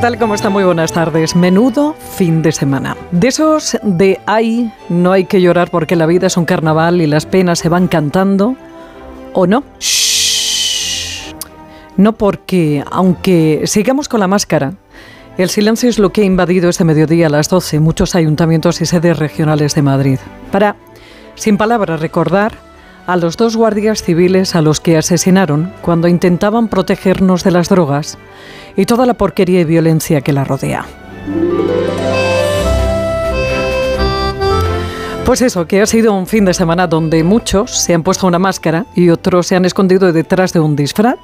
tal? ¿Cómo está? Muy buenas tardes. Menudo fin de semana. De esos de ay, no hay que llorar porque la vida es un carnaval y las penas se van cantando, ¿o no? Shh. No porque, aunque sigamos con la máscara, el silencio es lo que ha invadido este mediodía a las 12 muchos ayuntamientos y sedes regionales de Madrid. Para, sin palabras, recordar a los dos guardias civiles a los que asesinaron cuando intentaban protegernos de las drogas y toda la porquería y violencia que la rodea. Pues eso, que ha sido un fin de semana donde muchos se han puesto una máscara y otros se han escondido detrás de un disfraz.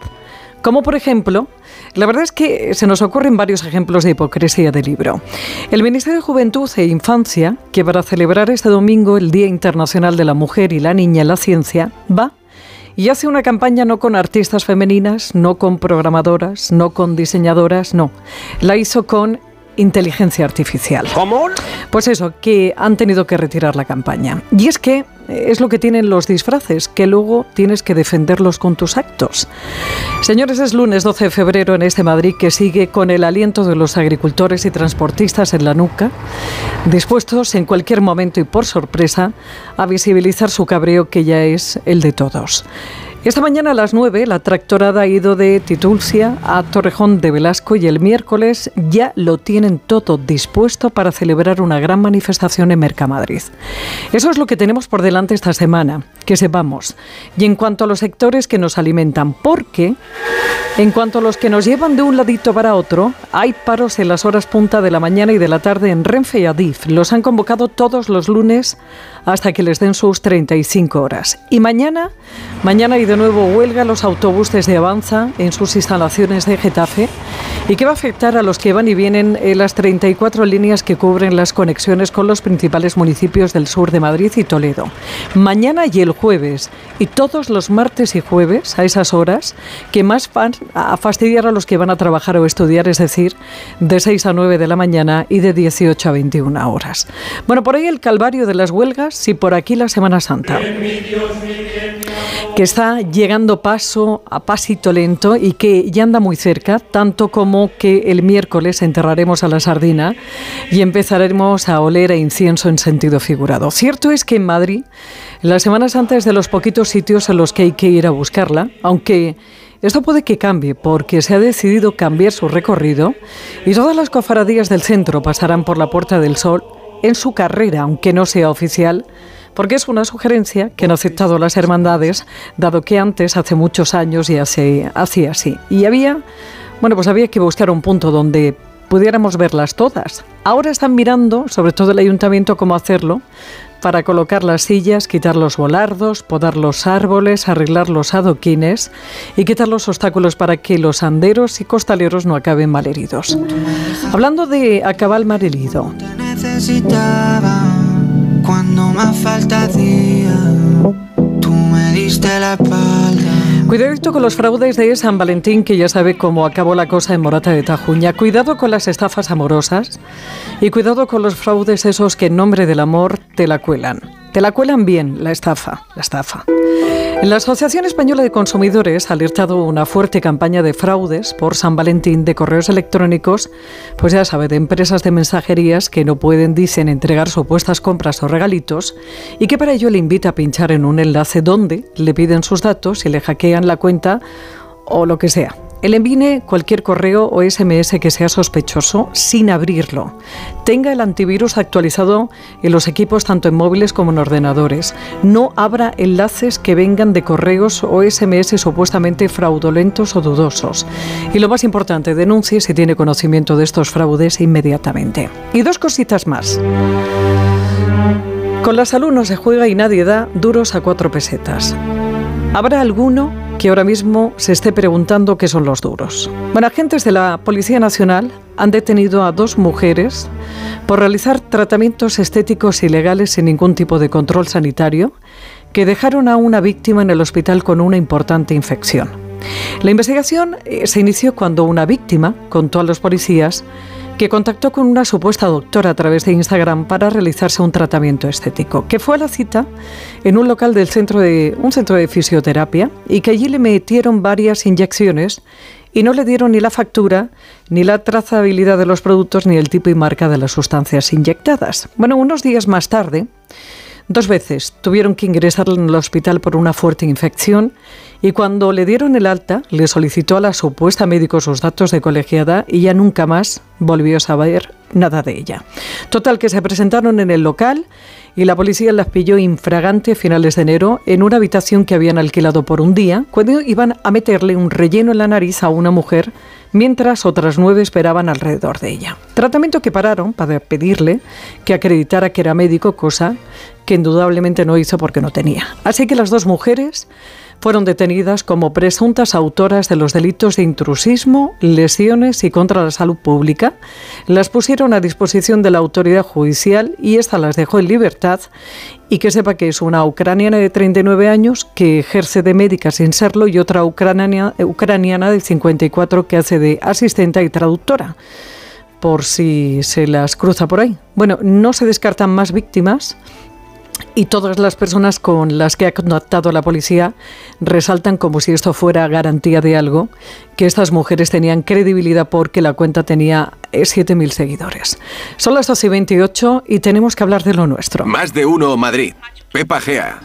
Como por ejemplo, la verdad es que se nos ocurren varios ejemplos de hipocresía del libro. El Ministerio de Juventud e Infancia, que para celebrar este domingo el Día Internacional de la Mujer y la Niña en la Ciencia, va y hace una campaña no con artistas femeninas, no con programadoras, no con diseñadoras, no. La hizo con inteligencia artificial. ¿Cómo? Pues eso, que han tenido que retirar la campaña. Y es que es lo que tienen los disfraces, que luego tienes que defenderlos con tus actos. Señores, es lunes 12 de febrero en este Madrid que sigue con el aliento de los agricultores y transportistas en la nuca, dispuestos en cualquier momento y por sorpresa a visibilizar su cabreo que ya es el de todos. Esta mañana a las 9 la tractorada ha ido de Titulcia a Torrejón de Velasco y el miércoles ya lo tienen todo dispuesto para celebrar una gran manifestación en Mercamadrid. Eso es lo que tenemos por delante esta semana, que sepamos. Y en cuanto a los sectores que nos alimentan, porque en cuanto a los que nos llevan de un ladito para otro, hay paros en las horas punta de la mañana y de la tarde en Renfe y Adif. Los han convocado todos los lunes hasta que les den sus 35 horas. Y mañana, mañana y de nuevo huelga los autobuses de Avanza en sus instalaciones de Getafe y que va a afectar a los que van y vienen en las 34 líneas que cubren las conexiones con los principales municipios del sur de Madrid y Toledo. Mañana y el jueves y todos los martes y jueves a esas horas que más van a fastidiar a los que van a trabajar o estudiar, es decir, de 6 a 9 de la mañana y de 18 a 21 horas. Bueno, por ahí el calvario de las huelgas si por aquí la Semana Santa, que está llegando paso a pasito lento y que ya anda muy cerca, tanto como que el miércoles enterraremos a la sardina y empezaremos a oler a incienso en sentido figurado. Cierto es que en Madrid, la Semana Santa es de los poquitos sitios en los que hay que ir a buscarla, aunque... Esto puede que cambie porque se ha decidido cambiar su recorrido y todas las cofradías del centro pasarán por la Puerta del Sol en su carrera, aunque no sea oficial, porque es una sugerencia que han aceptado las hermandades, dado que antes, hace muchos años, ya se hacía así. Y había, bueno, pues había que buscar un punto donde pudiéramos verlas todas. Ahora están mirando, sobre todo el ayuntamiento, cómo hacerlo, para colocar las sillas, quitar los volardos, podar los árboles, arreglar los adoquines y quitar los obstáculos para que los anderos y costaleros no acaben malheridos. Hablando de acabar malherido, cuando más falta Tú me diste la espalda. Cuidado con los fraudes de San Valentín, que ya sabe cómo acabó la cosa en Morata de Tajuña. Cuidado con las estafas amorosas y cuidado con los fraudes esos que en nombre del amor te la cuelan. Te la cuelan bien, la estafa, la estafa. La Asociación Española de Consumidores ha alertado una fuerte campaña de fraudes por San Valentín de correos electrónicos, pues ya sabe, de empresas de mensajerías que no pueden, dicen, entregar supuestas compras o regalitos y que para ello le invita a pinchar en un enlace donde le piden sus datos y le hackean la cuenta o lo que sea. El envíe cualquier correo o SMS que sea sospechoso sin abrirlo. Tenga el antivirus actualizado en los equipos tanto en móviles como en ordenadores. No abra enlaces que vengan de correos o SMS supuestamente fraudulentos o dudosos. Y lo más importante, denuncie si tiene conocimiento de estos fraudes inmediatamente. Y dos cositas más. Con la salud no se juega y nadie da duros a cuatro pesetas. ¿Habrá alguno que ahora mismo se esté preguntando qué son los duros? Bueno, agentes de la Policía Nacional han detenido a dos mujeres por realizar tratamientos estéticos ilegales sin ningún tipo de control sanitario que dejaron a una víctima en el hospital con una importante infección. La investigación eh, se inició cuando una víctima contó a los policías que contactó con una supuesta doctora a través de Instagram para realizarse un tratamiento estético, que fue a la cita en un local del centro de un centro de fisioterapia y que allí le metieron varias inyecciones y no le dieron ni la factura, ni la trazabilidad de los productos, ni el tipo y marca de las sustancias inyectadas. Bueno, unos días más tarde, Dos veces tuvieron que ingresar en el hospital por una fuerte infección y cuando le dieron el alta le solicitó a la supuesta médico sus datos de colegiada y ya nunca más volvió a saber nada de ella. Total que se presentaron en el local y la policía las pilló infragante a finales de enero en una habitación que habían alquilado por un día cuando iban a meterle un relleno en la nariz a una mujer mientras otras nueve esperaban alrededor de ella. Tratamiento que pararon para pedirle que acreditara que era médico, cosa que indudablemente no hizo porque no tenía. Así que las dos mujeres fueron detenidas como presuntas autoras de los delitos de intrusismo, lesiones y contra la salud pública. Las pusieron a disposición de la autoridad judicial y esta las dejó en libertad. Y que sepa que es una ucraniana de 39 años que ejerce de médica sin serlo y otra ucraniana, ucraniana de 54 que hace de asistente y traductora por si se las cruza por ahí. Bueno, no se descartan más víctimas y todas las personas con las que ha contactado la policía resaltan como si esto fuera garantía de algo, que estas mujeres tenían credibilidad porque la cuenta tenía 7.000 seguidores. Son las 12 y 28 y tenemos que hablar de lo nuestro. Más de uno Madrid. Pepa Gea.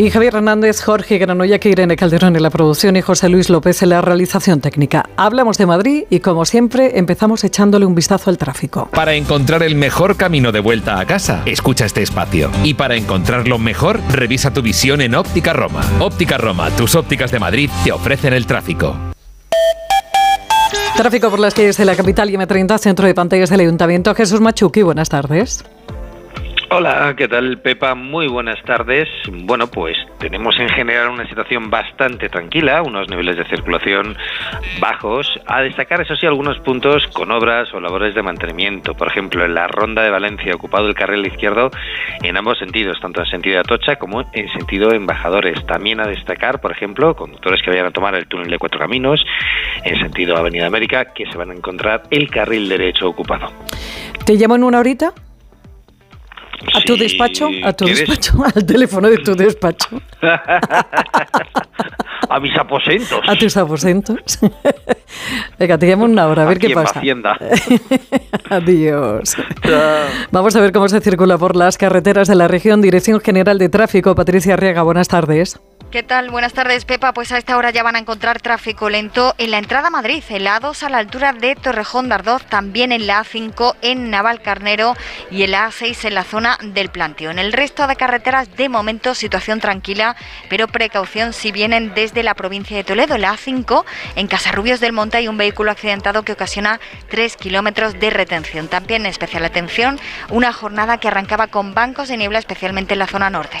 Y Javier Hernández, Jorge Granoya, que Irene Calderón en la producción y José Luis López en la realización técnica. Hablamos de Madrid y, como siempre, empezamos echándole un vistazo al tráfico. Para encontrar el mejor camino de vuelta a casa, escucha este espacio. Y para encontrarlo mejor, revisa tu visión en Óptica Roma. Óptica Roma, tus ópticas de Madrid te ofrecen el tráfico. Tráfico por las calles de la capital y M30, centro de pantallas del Ayuntamiento. Jesús Machuqui, buenas tardes. Hola, ¿qué tal Pepa? Muy buenas tardes. Bueno, pues tenemos en general una situación bastante tranquila, unos niveles de circulación bajos. A destacar, eso sí, algunos puntos con obras o labores de mantenimiento. Por ejemplo, en la ronda de Valencia, ocupado el carril izquierdo en ambos sentidos, tanto en sentido de Atocha como en sentido de Embajadores. También a destacar, por ejemplo, conductores que vayan a tomar el túnel de Cuatro Caminos en sentido Avenida América, que se van a encontrar el carril derecho ocupado. ¿Te llamo en una horita? ¿A tu despacho? ¿A tu despacho? ¿Al teléfono de tu despacho? a mis aposentos. A tus aposentos. Venga, te llamo una hora, a ver qué pasa. Hacienda. Adiós. Vamos a ver cómo se circula por las carreteras de la región. Dirección General de Tráfico, Patricia Arriaga, buenas tardes. ¿Qué tal? Buenas tardes, Pepa. Pues a esta hora ya van a encontrar tráfico lento en la entrada a Madrid, la A2 a la altura de Torrejón de Ardoz, también en la A5 en Navalcarnero y en la A6 en la zona del Planteo. En el resto de carreteras, de momento, situación tranquila, pero precaución si vienen desde la provincia de Toledo. En la A5, en Casarrubios del Monte, hay un vehículo accidentado que ocasiona 3 kilómetros de retención. También especial atención, una jornada que arrancaba con bancos de niebla, especialmente en la zona norte.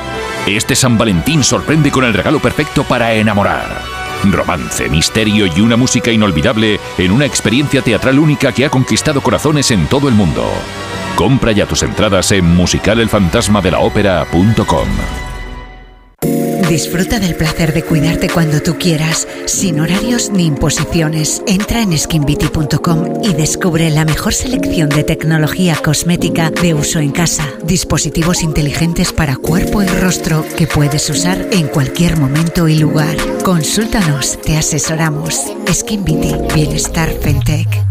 Este San Valentín sorprende con el regalo perfecto para enamorar. Romance, misterio y una música inolvidable en una experiencia teatral única que ha conquistado corazones en todo el mundo. Compra ya tus entradas en musicalelfantasmadelaopera.com. Disfruta del placer de cuidarte cuando tú quieras, sin horarios ni imposiciones. Entra en skinbeauty.com y descubre la mejor selección de tecnología cosmética de uso en casa. Dispositivos inteligentes para cuerpo y rostro que puedes usar en cualquier momento y lugar. Consúltanos, te asesoramos. Skin Bienestar Fentech.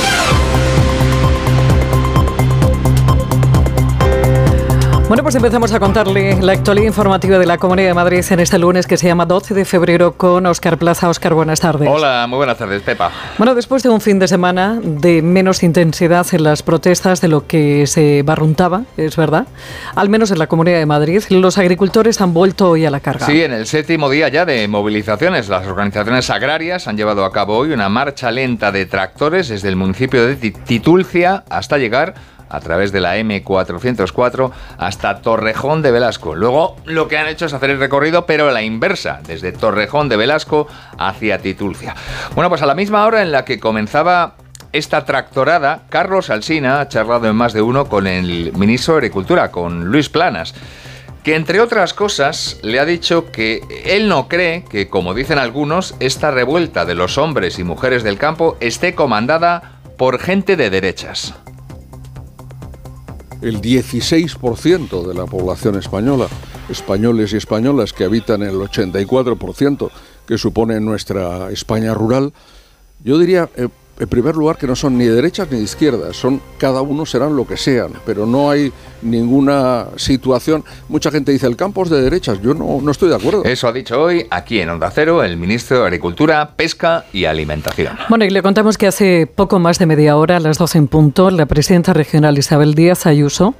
Bueno, pues empezamos a contarle la actualidad informativa de la Comunidad de Madrid en este lunes que se llama 12 de febrero con Óscar Plaza. Óscar, buenas tardes. Hola, muy buenas tardes, Pepa. Bueno, después de un fin de semana de menos intensidad en las protestas de lo que se barruntaba, es verdad, al menos en la Comunidad de Madrid, los agricultores han vuelto hoy a la carga. Sí, en el séptimo día ya de movilizaciones, las organizaciones agrarias han llevado a cabo hoy una marcha lenta de tractores desde el municipio de Titulcia hasta llegar a través de la M404 hasta Torrejón de Velasco. Luego lo que han hecho es hacer el recorrido, pero a la inversa, desde Torrejón de Velasco hacia Titulcia. Bueno, pues a la misma hora en la que comenzaba esta tractorada, Carlos Alsina ha charlado en más de uno con el ministro de Agricultura, con Luis Planas que entre otras cosas le ha dicho que él no cree que, como dicen algunos, esta revuelta de los hombres y mujeres del campo esté comandada por gente de derechas el 16% de la población española, españoles y españolas que habitan el 84% que supone nuestra España rural, yo diría, eh, en primer lugar, que no son ni de derechas ni de izquierdas, son cada uno serán lo que sean, pero no hay ninguna situación. Mucha gente dice el campo es de derechas, yo no, no estoy de acuerdo. Eso ha dicho hoy aquí en Onda Cero el ministro de Agricultura, Pesca y Alimentación. Bueno, y le contamos que hace poco más de media hora, a las 12 en punto, la presidenta regional Isabel Díaz Ayuso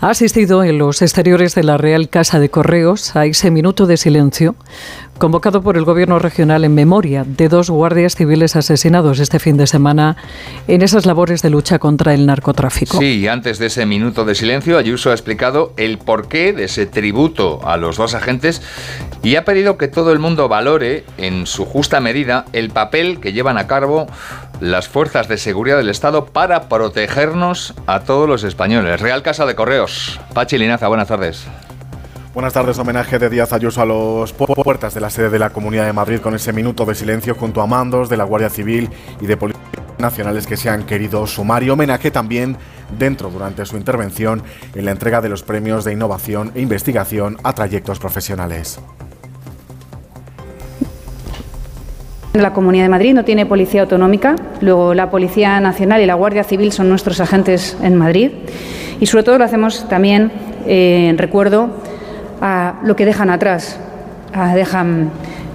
ha asistido en los exteriores de la Real Casa de Correos a ese minuto de silencio convocado por el Gobierno regional en memoria de dos guardias civiles asesinados este fin de semana en esas labores de lucha contra el narcotráfico. Sí, antes de ese minuto de silencio, Ayuso ha explicado el porqué de ese tributo a los dos agentes y ha pedido que todo el mundo valore en su justa medida el papel que llevan a cabo las fuerzas de seguridad del Estado para protegernos a todos los españoles. Real Casa de Correos. Pachi Linaza, buenas tardes. Buenas tardes, homenaje de Díaz Ayuso a los puertas de la sede de la Comunidad de Madrid con ese minuto de silencio junto a mandos de la Guardia Civil y de Policía Nacionales que se han querido sumar y homenaje también dentro durante su intervención en la entrega de los premios de innovación e investigación a trayectos profesionales. La Comunidad de Madrid no tiene policía autonómica, luego la Policía Nacional y la Guardia Civil son nuestros agentes en Madrid y sobre todo lo hacemos también eh, recuerdo a lo que dejan atrás. dejan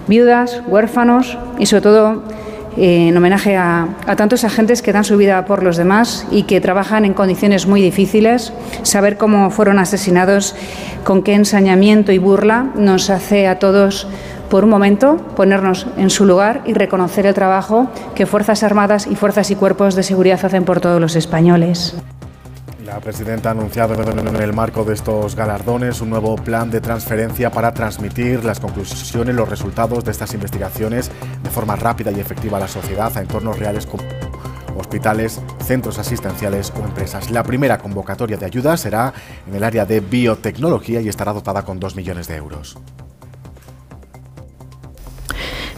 viudas, huérfanos y sobre todo eh, en homenaje a, a, tantos agentes que dan su vida por los demás y que trabajan en condiciones muy difíciles. Saber cómo fueron asesinados, con qué ensañamiento y burla nos hace a todos por un momento ponernos en su lugar y reconocer el trabajo que Fuerzas Armadas y Fuerzas y Cuerpos de Seguridad hacen por todos los españoles. La presidenta ha anunciado en el marco de estos galardones un nuevo plan de transferencia para transmitir las conclusiones, los resultados de estas investigaciones de forma rápida y efectiva a la sociedad, a entornos reales como hospitales, centros asistenciales o empresas. La primera convocatoria de ayuda será en el área de biotecnología y estará dotada con 2 millones de euros.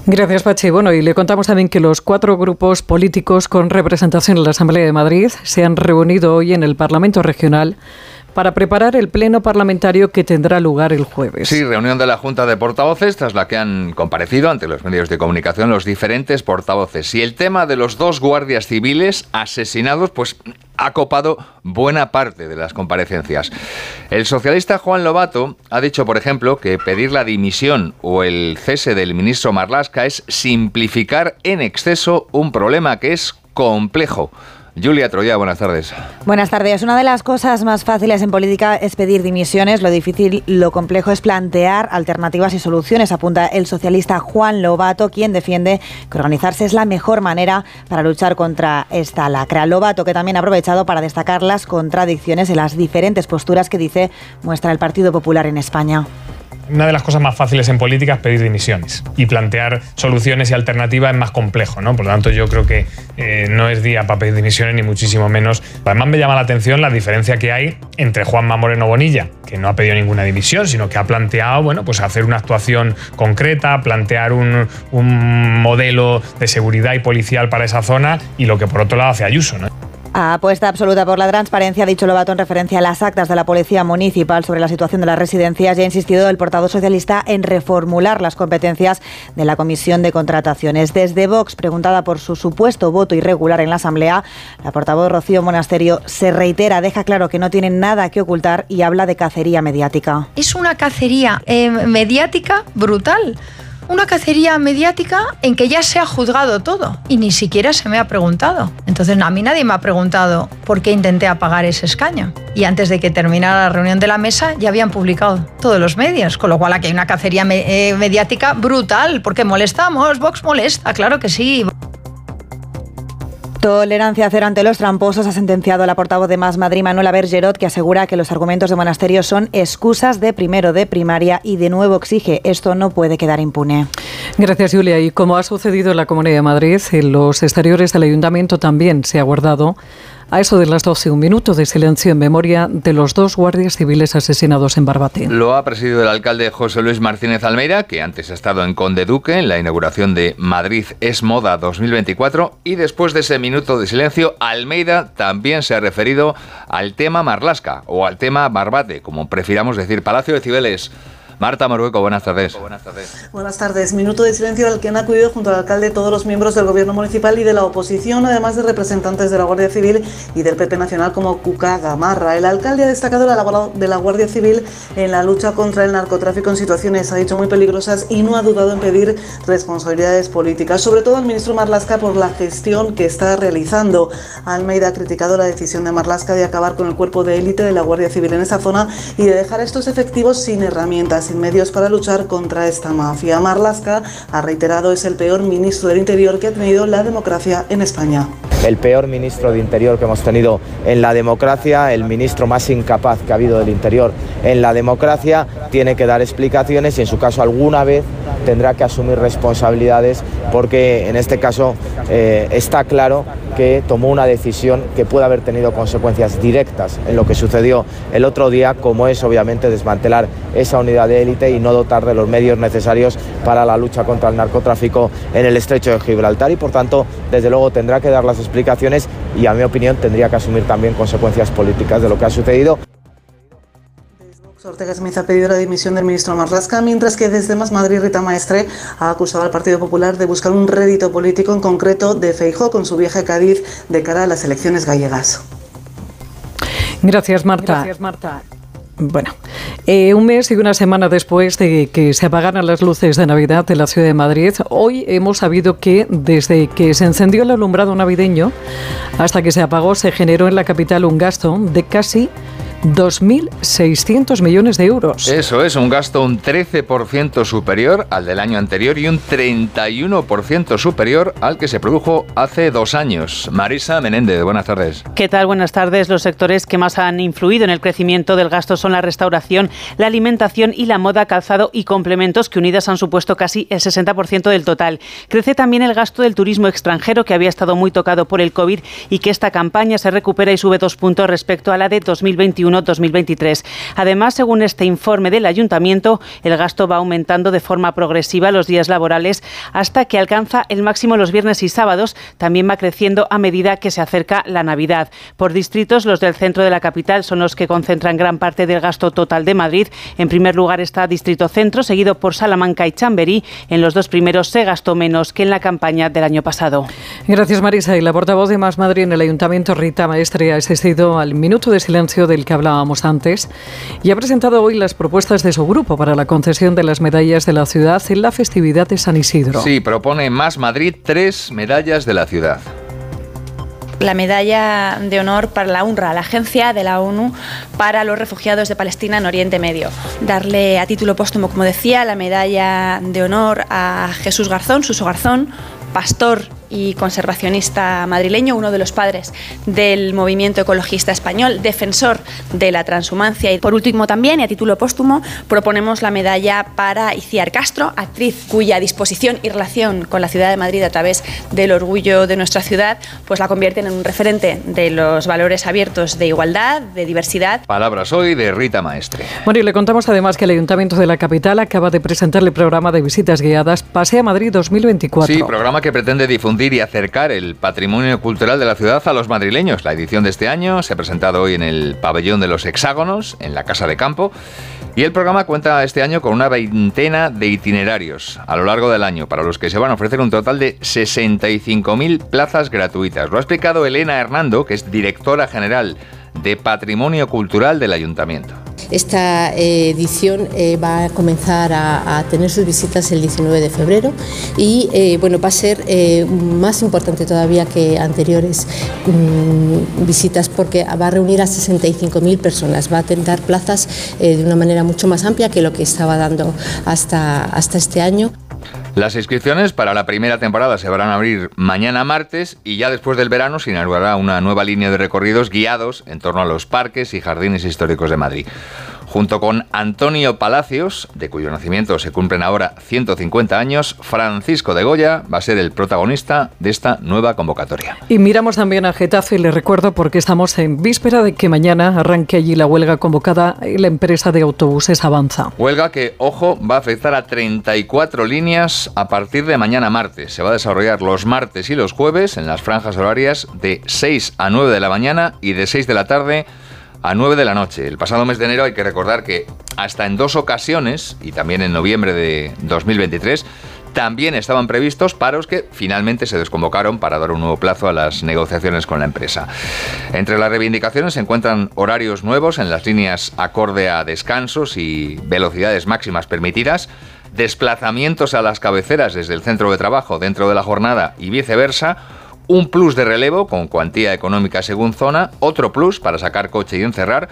Gracias, Pachi. Bueno, y le contamos también que los cuatro grupos políticos con representación en la Asamblea de Madrid se han reunido hoy en el Parlamento Regional para preparar el pleno parlamentario que tendrá lugar el jueves. Sí, reunión de la Junta de Portavoces, tras la que han comparecido ante los medios de comunicación los diferentes portavoces. Y el tema de los dos guardias civiles asesinados, pues ha copado buena parte de las comparecencias. El socialista Juan Lobato ha dicho, por ejemplo, que pedir la dimisión o el cese del ministro Marlasca es simplificar en exceso un problema que es complejo. Julia Troya, buenas tardes. Buenas tardes. Una de las cosas más fáciles en política es pedir dimisiones. Lo difícil, lo complejo es plantear alternativas y soluciones, apunta el socialista Juan Lobato, quien defiende que organizarse es la mejor manera para luchar contra esta lacra. Lobato, que también ha aprovechado para destacar las contradicciones en las diferentes posturas que dice muestra el Partido Popular en España. Una de las cosas más fáciles en política es pedir dimisiones y plantear soluciones y alternativas es más complejo, ¿no? Por lo tanto, yo creo que eh, no es día para pedir dimisiones ni muchísimo menos. Además, me llama la atención la diferencia que hay entre Juanma Moreno Bonilla, que no ha pedido ninguna dimisión, sino que ha planteado, bueno, pues hacer una actuación concreta, plantear un, un modelo de seguridad y policial para esa zona y lo que por otro lado hace Ayuso, ¿no? Apuesta absoluta por la transparencia, ha dicho Lobato en referencia a las actas de la Policía Municipal sobre la situación de las residencias y ha insistido el portavoz socialista en reformular las competencias de la Comisión de Contrataciones. Desde Vox, preguntada por su supuesto voto irregular en la Asamblea, la portavoz Rocío Monasterio se reitera, deja claro que no tiene nada que ocultar y habla de cacería mediática. Es una cacería eh, mediática brutal una cacería mediática en que ya se ha juzgado todo y ni siquiera se me ha preguntado. Entonces a mí nadie me ha preguntado por qué intenté apagar ese escaño. Y antes de que terminara la reunión de la mesa ya habían publicado todos los medios, con lo cual aquí hay una cacería eh, mediática brutal, porque molestamos, Vox molesta, claro que sí. Tolerancia cero ante los tramposos ha sentenciado la portavoz de Más Madrid, Manuela Bergerot, que asegura que los argumentos de Monasterio son excusas de primero de primaria y de nuevo exige esto no puede quedar impune. Gracias, Julia. Y como ha sucedido en la Comunidad de Madrid, en los exteriores del Ayuntamiento también se ha guardado a eso de las 12, un minuto de silencio en memoria de los dos guardias civiles asesinados en Barbate. Lo ha presidido el alcalde José Luis Martínez Almeida, que antes ha estado en Conde Duque en la inauguración de Madrid es Moda 2024. Y después de ese minuto de silencio, Almeida también se ha referido al tema Marlasca o al tema Barbate, como prefiramos decir, Palacio de Cibeles. Marta Morueco, buenas tardes. Buenas tardes. Buenas tardes. Minuto de silencio al que han acudido junto al alcalde todos los miembros del gobierno municipal y de la oposición, además de representantes de la Guardia Civil y del PP Nacional como Cuca Gamarra. El alcalde ha destacado la labor de la Guardia Civil en la lucha contra el narcotráfico en situaciones, ha dicho, muy peligrosas y no ha dudado en pedir responsabilidades políticas, sobre todo al ministro Marlasca por la gestión que está realizando. Almeida ha criticado la decisión de Marlasca de acabar con el cuerpo de élite de la Guardia Civil en esa zona y de dejar a estos efectivos sin herramientas medios para luchar contra esta mafia. Marlasca ha reiterado es el peor ministro del Interior que ha tenido la democracia en España. El peor ministro de Interior que hemos tenido en la democracia, el ministro más incapaz que ha habido del Interior en la democracia, tiene que dar explicaciones y en su caso alguna vez tendrá que asumir responsabilidades porque en este caso eh, está claro que tomó una decisión que puede haber tenido consecuencias directas en lo que sucedió el otro día, como es obviamente desmantelar esa unidad de élite y no dotar de los medios necesarios para la lucha contra el narcotráfico en el estrecho de Gibraltar y por tanto, desde luego tendrá que dar las explicaciones y a mi opinión tendría que asumir también consecuencias políticas de lo que ha sucedido. Ortega Smith ha pedido la dimisión del ministro Marlasca, mientras que desde Más Madrid Rita Maestre ha acusado al Partido Popular de buscar un rédito político en concreto de Feijó con su viaje a Cádiz de cara a las elecciones gallegas. Gracias, Marta. Gracias, Marta. Bueno, eh, un mes y una semana después de que se apagaran las luces de Navidad en la ciudad de Madrid, hoy hemos sabido que desde que se encendió el alumbrado navideño hasta que se apagó se generó en la capital un gasto de casi 2.600 millones de euros. Eso es, un gasto un 13% superior al del año anterior y un 31% superior al que se produjo hace dos años. Marisa Menéndez, buenas tardes. ¿Qué tal? Buenas tardes. Los sectores que más han influido en el crecimiento del gasto son la restauración, la alimentación y la moda, calzado y complementos, que unidas han supuesto casi el 60% del total. Crece también el gasto del turismo extranjero, que había estado muy tocado por el COVID y que esta campaña se recupera y sube dos puntos respecto a la de 2021 2023 Además, según este informe del ayuntamiento, el gasto va aumentando de forma progresiva los días laborales hasta que alcanza el máximo los viernes y sábados. También va creciendo a medida que se acerca la Navidad. Por distritos, los del centro de la capital son los que concentran gran parte del gasto total de Madrid. En primer lugar está Distrito Centro, seguido por Salamanca y Chamberí. En los dos primeros se gastó menos que en la campaña del año pasado. Gracias, Marisa. Y la portavoz de Más Madrid en el Ayuntamiento, Rita Maestre, ha asistido al minuto de silencio del que hablábamos antes y ha presentado hoy las propuestas de su grupo para la concesión de las medallas de la ciudad en la festividad de San Isidro. Sí, propone Más Madrid tres medallas de la ciudad la medalla de honor para la UNRWA, la agencia de la ONU para los refugiados de Palestina en Oriente Medio. Darle a título póstumo, como decía, la medalla de honor a Jesús Garzón, Suso Garzón, pastor y conservacionista madrileño, uno de los padres del movimiento ecologista español, defensor de la transhumancia. Y por último también, y a título póstumo, proponemos la medalla para Iciar Castro, actriz cuya disposición y relación con la ciudad de Madrid a través del orgullo de nuestra ciudad, pues la convierten en un referente de los valores abiertos de igualdad, de diversidad. Palabras hoy de Rita Maestre. Bueno, y le contamos además que el Ayuntamiento de la capital acaba de presentar el programa de visitas guiadas Pasea Madrid 2024. Sí, programa que pretende difundir y acercar el patrimonio cultural de la ciudad a los madrileños. La edición de este año se ha presentado hoy en el pabellón de los hexágonos, en la Casa de Campo. Y el programa cuenta este año con una veintena de itinerarios a lo largo del año, para los que se van a ofrecer un total de 65.000 plazas gratuitas. Lo ha explicado Elena Hernando, que es directora general de Patrimonio Cultural del Ayuntamiento. Esta eh, edición eh, va a comenzar a, tener sus visitas el 19 de febrero y eh, bueno, va a ser más importante todavía que anteriores mm, visitas porque va a reunir a 65.000 personas, va a dar plazas de una manera mucho más amplia que lo que estaba dando hasta, hasta este año. Las inscripciones para la primera temporada se van a abrir mañana martes y ya después del verano se inaugurará una nueva línea de recorridos guiados en torno a los parques y jardines históricos de Madrid junto con Antonio Palacios, de cuyo nacimiento se cumplen ahora 150 años, Francisco de Goya va a ser el protagonista de esta nueva convocatoria. Y miramos también a Getafe, le recuerdo porque estamos en víspera de que mañana arranque allí la huelga convocada en la empresa de autobuses Avanza. Huelga que, ojo, va a afectar a 34 líneas a partir de mañana martes. Se va a desarrollar los martes y los jueves en las franjas horarias de 6 a 9 de la mañana y de 6 de la tarde a 9 de la noche. El pasado mes de enero hay que recordar que hasta en dos ocasiones, y también en noviembre de 2023, también estaban previstos paros que finalmente se desconvocaron para dar un nuevo plazo a las negociaciones con la empresa. Entre las reivindicaciones se encuentran horarios nuevos en las líneas acorde a descansos y velocidades máximas permitidas, desplazamientos a las cabeceras desde el centro de trabajo dentro de la jornada y viceversa, un plus de relevo con cuantía económica según zona, otro plus para sacar coche y encerrar,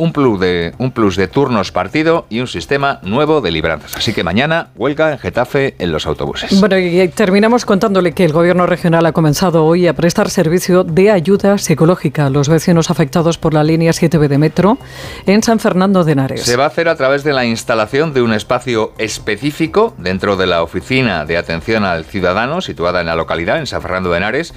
un plus de, un plus de turnos partido y un sistema nuevo de libranzas. Así que mañana huelga en Getafe en los autobuses. Bueno, y terminamos contándole que el Gobierno regional ha comenzado hoy a prestar servicio de ayuda psicológica a los vecinos afectados por la línea 7B de metro en San Fernando de Henares. Se va a hacer a través de la instalación de un espacio específico dentro de la Oficina de Atención al Ciudadano situada en la localidad, en San Fernando de Henares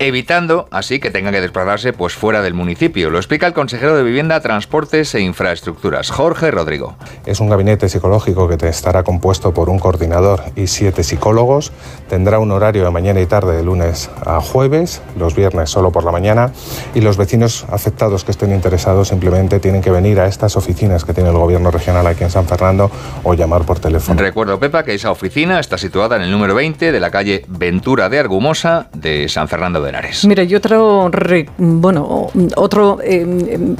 evitando así que tengan que desplazarse pues fuera del municipio. Lo explica el consejero de Vivienda, Transportes e Infraestructuras, Jorge Rodrigo. Es un gabinete psicológico que estará compuesto por un coordinador y siete psicólogos. Tendrá un horario de mañana y tarde de lunes a jueves, los viernes solo por la mañana y los vecinos afectados que estén interesados simplemente tienen que venir a estas oficinas que tiene el gobierno regional aquí en San Fernando o llamar por teléfono. Recuerdo, Pepa, que esa oficina está situada en el número 20 de la calle Ventura de Argumosa de San Fernando de Mira, y otro, bueno, otro, eh,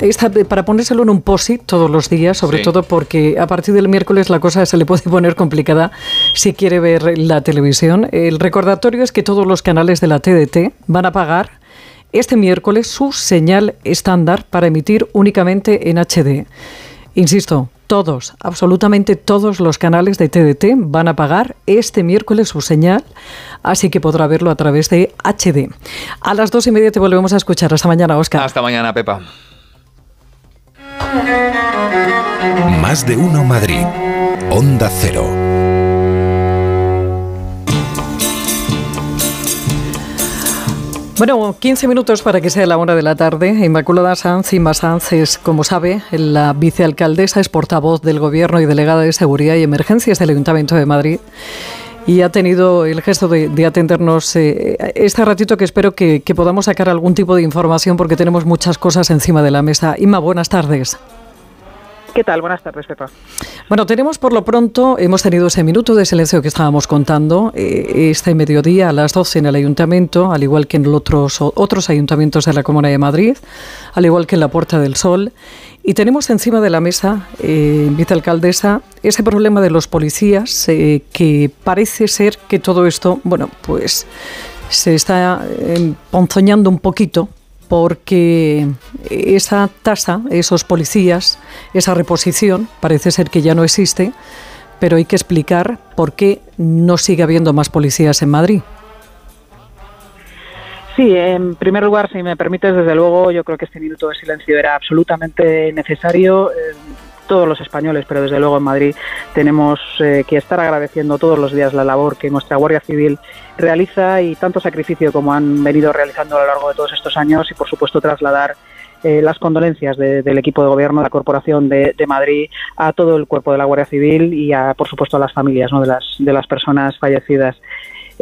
para ponérselo en un posit todos los días, sobre todo porque a partir del miércoles la cosa se le puede poner complicada si quiere ver la televisión. El recordatorio es que todos los canales de la TDT van a pagar este miércoles su señal estándar para emitir únicamente en HD. Insisto, todos, absolutamente todos los canales de TDT van a pagar este miércoles su señal, así que podrá verlo a través de HD. A las dos y media te volvemos a escuchar. Hasta mañana, Oscar. Hasta mañana, Pepa. Más de uno Madrid. Onda Cero. Bueno, 15 minutos para que sea la una de la tarde. Inmaculada Sanz, Inma Sanz es, como sabe, la vicealcaldesa, es portavoz del Gobierno y delegada de Seguridad y Emergencias del Ayuntamiento de Madrid. Y ha tenido el gesto de, atendernos eh, este ratito que espero que, que podamos sacar algún tipo de información porque tenemos muchas cosas encima de la mesa. Inma, buenas tardes. ¿Qué tal? Buenas tardes, Pepa. Bueno, tenemos por lo pronto, hemos tenido ese minuto de silencio que estábamos contando, eh, este mediodía a las 12 en el ayuntamiento, al igual que en otros, otros ayuntamientos de la Comunidad de Madrid, al igual que en la Puerta del Sol. Y tenemos encima de la mesa, eh, vicealcaldesa, ese problema de los policías, eh, que parece ser que todo esto, bueno, pues se está eh, ponzoñando un poquito porque esa tasa, esos policías, esa reposición, parece ser que ya no existe, pero hay que explicar por qué no sigue habiendo más policías en Madrid. Sí, en primer lugar, si me permites, desde luego, yo creo que este minuto de silencio era absolutamente necesario. Eh, todos los españoles, pero desde luego en Madrid tenemos eh, que estar agradeciendo todos los días la labor que nuestra Guardia Civil realiza y tanto sacrificio como han venido realizando a lo largo de todos estos años y por supuesto trasladar eh, las condolencias del equipo de gobierno, de la Corporación de, Madrid, a todo el cuerpo de la Guardia Civil y, a, por supuesto, a las familias de, las, de las personas fallecidas.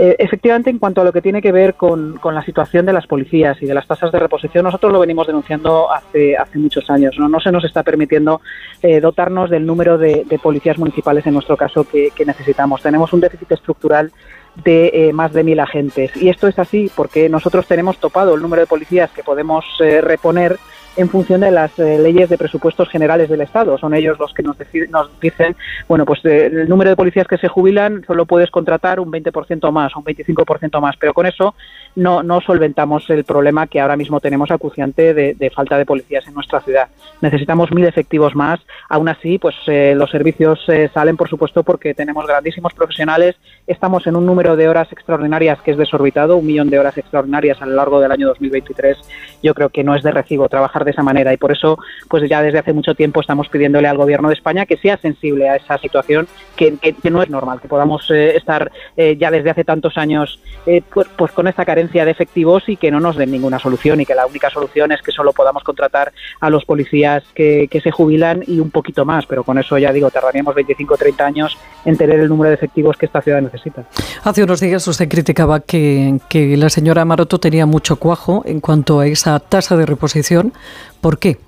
Eh, efectivamente, en cuanto a lo que tiene que ver con, la situación de las policías y de las tasas de reposición, nosotros lo venimos denunciando hace, hace muchos años. No, no se nos está permitiendo eh, dotarnos del número de, policías municipales, en nuestro caso, que, necesitamos. Tenemos un déficit estructural de eh, más de mil agentes. Y esto es así porque nosotros tenemos topado el número de policías que podemos reponer en función de las eh, leyes de presupuestos generales del Estado. Son ellos los que nos, nos dicen, bueno, pues eh, el número de policías que se jubilan solo puedes contratar un 20% más, un 25% más, pero con eso no, no solventamos el problema que ahora mismo tenemos acuciante de, falta de policías en nuestra ciudad. Necesitamos mil efectivos más. Aún así, pues eh, los servicios salen, por supuesto, porque tenemos grandísimos profesionales. Estamos en un número de horas extraordinarias que es desorbitado, un millón de horas extraordinarias a lo largo del año 2023. Yo creo que no es de recibo trabajar de esa manera. Y por eso pues ya desde hace mucho tiempo estamos pidiéndole al gobierno de España que sea sensible a esa situación que, no es normal que podamos eh, estar eh, ya desde hace tantos años eh, pues, pues, con esta carencia de efectivos y que no nos den ninguna solución y que la única solución es que solo podamos contratar a los policías que, se jubilan y un poquito más. Pero con eso ya digo tardaríamos 25 o 30 años en tener el número de efectivos que esta ciudad necesita. Hace unos días usted criticaba que, que la señora Maroto tenía mucho cuajo en cuanto a esa tasa de reposición ¿Por qué?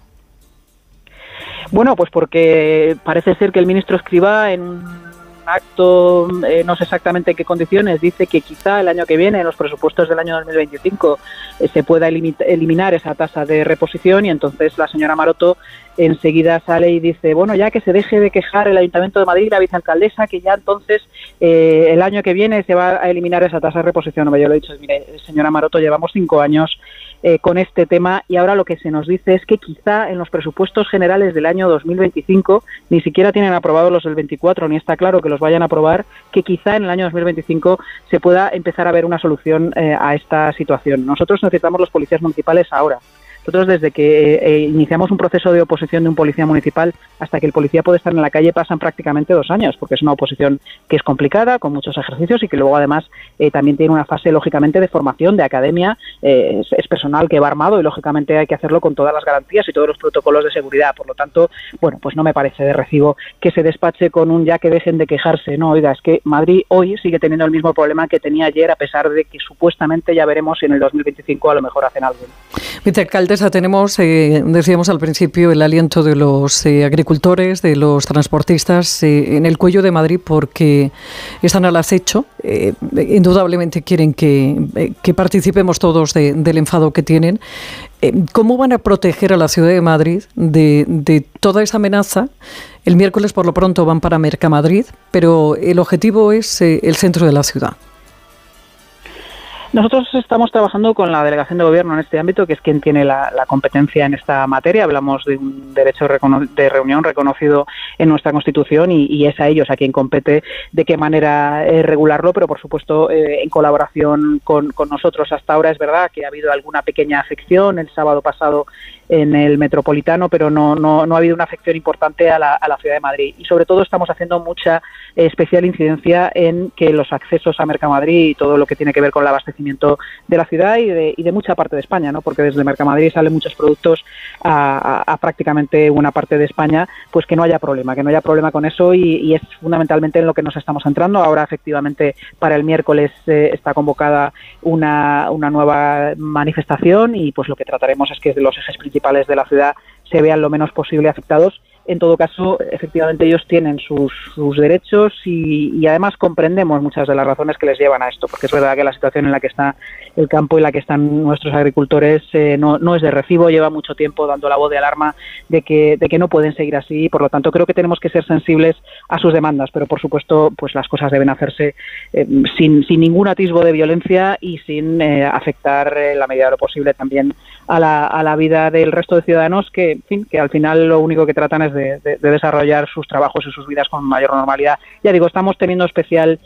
Bueno, pues porque parece ser que el ministro escriba en un acto, eh, no sé exactamente en qué condiciones, dice que quizá el año que viene, en los presupuestos del año 2025, eh, se pueda eliminar esa tasa de reposición y entonces la señora Maroto enseguida sale y dice, bueno, ya que se deje de quejar el Ayuntamiento de Madrid, la vicealcaldesa, que ya entonces eh, el año que viene se va a eliminar esa tasa de reposición. Yo lo he dicho, mire, señora Maroto, llevamos cinco años eh, con este tema y ahora lo que se nos dice es que quizá en los presupuestos generales del año 2025 ni siquiera tienen aprobados los del 24 ni está claro que los vayan a aprobar que quizá en el año 2025 se pueda empezar a ver una solución eh, a esta situación. Nosotros necesitamos los policías municipales ahora. Nosotros desde que eh, iniciamos un proceso de oposición de un policía municipal hasta que el policía puede estar en la calle pasan prácticamente dos años, porque es una oposición que es complicada, con muchos ejercicios y que luego además eh, también tiene una fase lógicamente de formación, de academia, eh, es, personal que va armado y lógicamente hay que hacerlo con todas las garantías y todos los protocolos de seguridad. Por lo tanto, bueno, pues no me parece de recibo que se despache con un ya que dejen de quejarse. No, oiga, es que Madrid hoy sigue teniendo el mismo problema que tenía ayer, a pesar de que supuestamente ya veremos si en el 2025 a lo mejor hacen algo tenemos, eh, decíamos al principio, el aliento de los eh, agricultores, de los transportistas eh, en el cuello de Madrid porque están al acecho. indudablemente quieren que, participemos todos del enfado que tienen. ¿Cómo van a proteger a la ciudad de Madrid de, de toda esa amenaza? El miércoles por lo pronto van para Mercamadrid, pero el objetivo es el centro de la ciudad. Nosotros estamos trabajando con la delegación de gobierno en este ámbito, que es quien tiene la, competencia en esta materia. Hablamos de un derecho de reunión reconocido en nuestra Constitución y, es a ellos a quien compete de qué manera eh, regularlo, pero por supuesto eh, en colaboración con, con nosotros. Hasta ahora es verdad que ha habido alguna pequeña afección. El sábado pasado en el metropolitano, pero no, no, no ha habido una afección importante a la, a la, ciudad de Madrid. Y sobre todo estamos haciendo mucha especial incidencia en que los accesos a Mercamadrid y todo lo que tiene que ver con el abastecimiento de la ciudad y de, y de mucha parte de España, ¿no? porque desde Mercamadrid salen muchos productos a, a, prácticamente una parte de España, pues que no haya problema, que no haya problema con eso y, es fundamentalmente en lo que nos estamos centrando. Ahora efectivamente para el miércoles eh, está convocada una, una nueva manifestación y pues lo que trataremos es que los ejes principales de la ciudad se vean lo menos posible afectados en todo caso, efectivamente ellos tienen sus, derechos y, además comprendemos muchas de las razones que les llevan a esto, porque es verdad que la situación en la que está el campo y la que están nuestros agricultores eh, no, no, es de recibo, lleva mucho tiempo dando la voz de alarma de que, de que no pueden seguir así, por lo tanto creo que tenemos que ser sensibles a sus demandas, pero por supuesto pues las cosas deben hacerse eh, sin, sin ningún atisbo de violencia y sin eh, afectar en la medida de lo posible también a la, a la vida del resto de ciudadanos que, en fin, que al final lo único que tratan es de de, desarrollar sus trabajos y sus vidas con mayor normalidad. Ya digo, estamos teniendo especial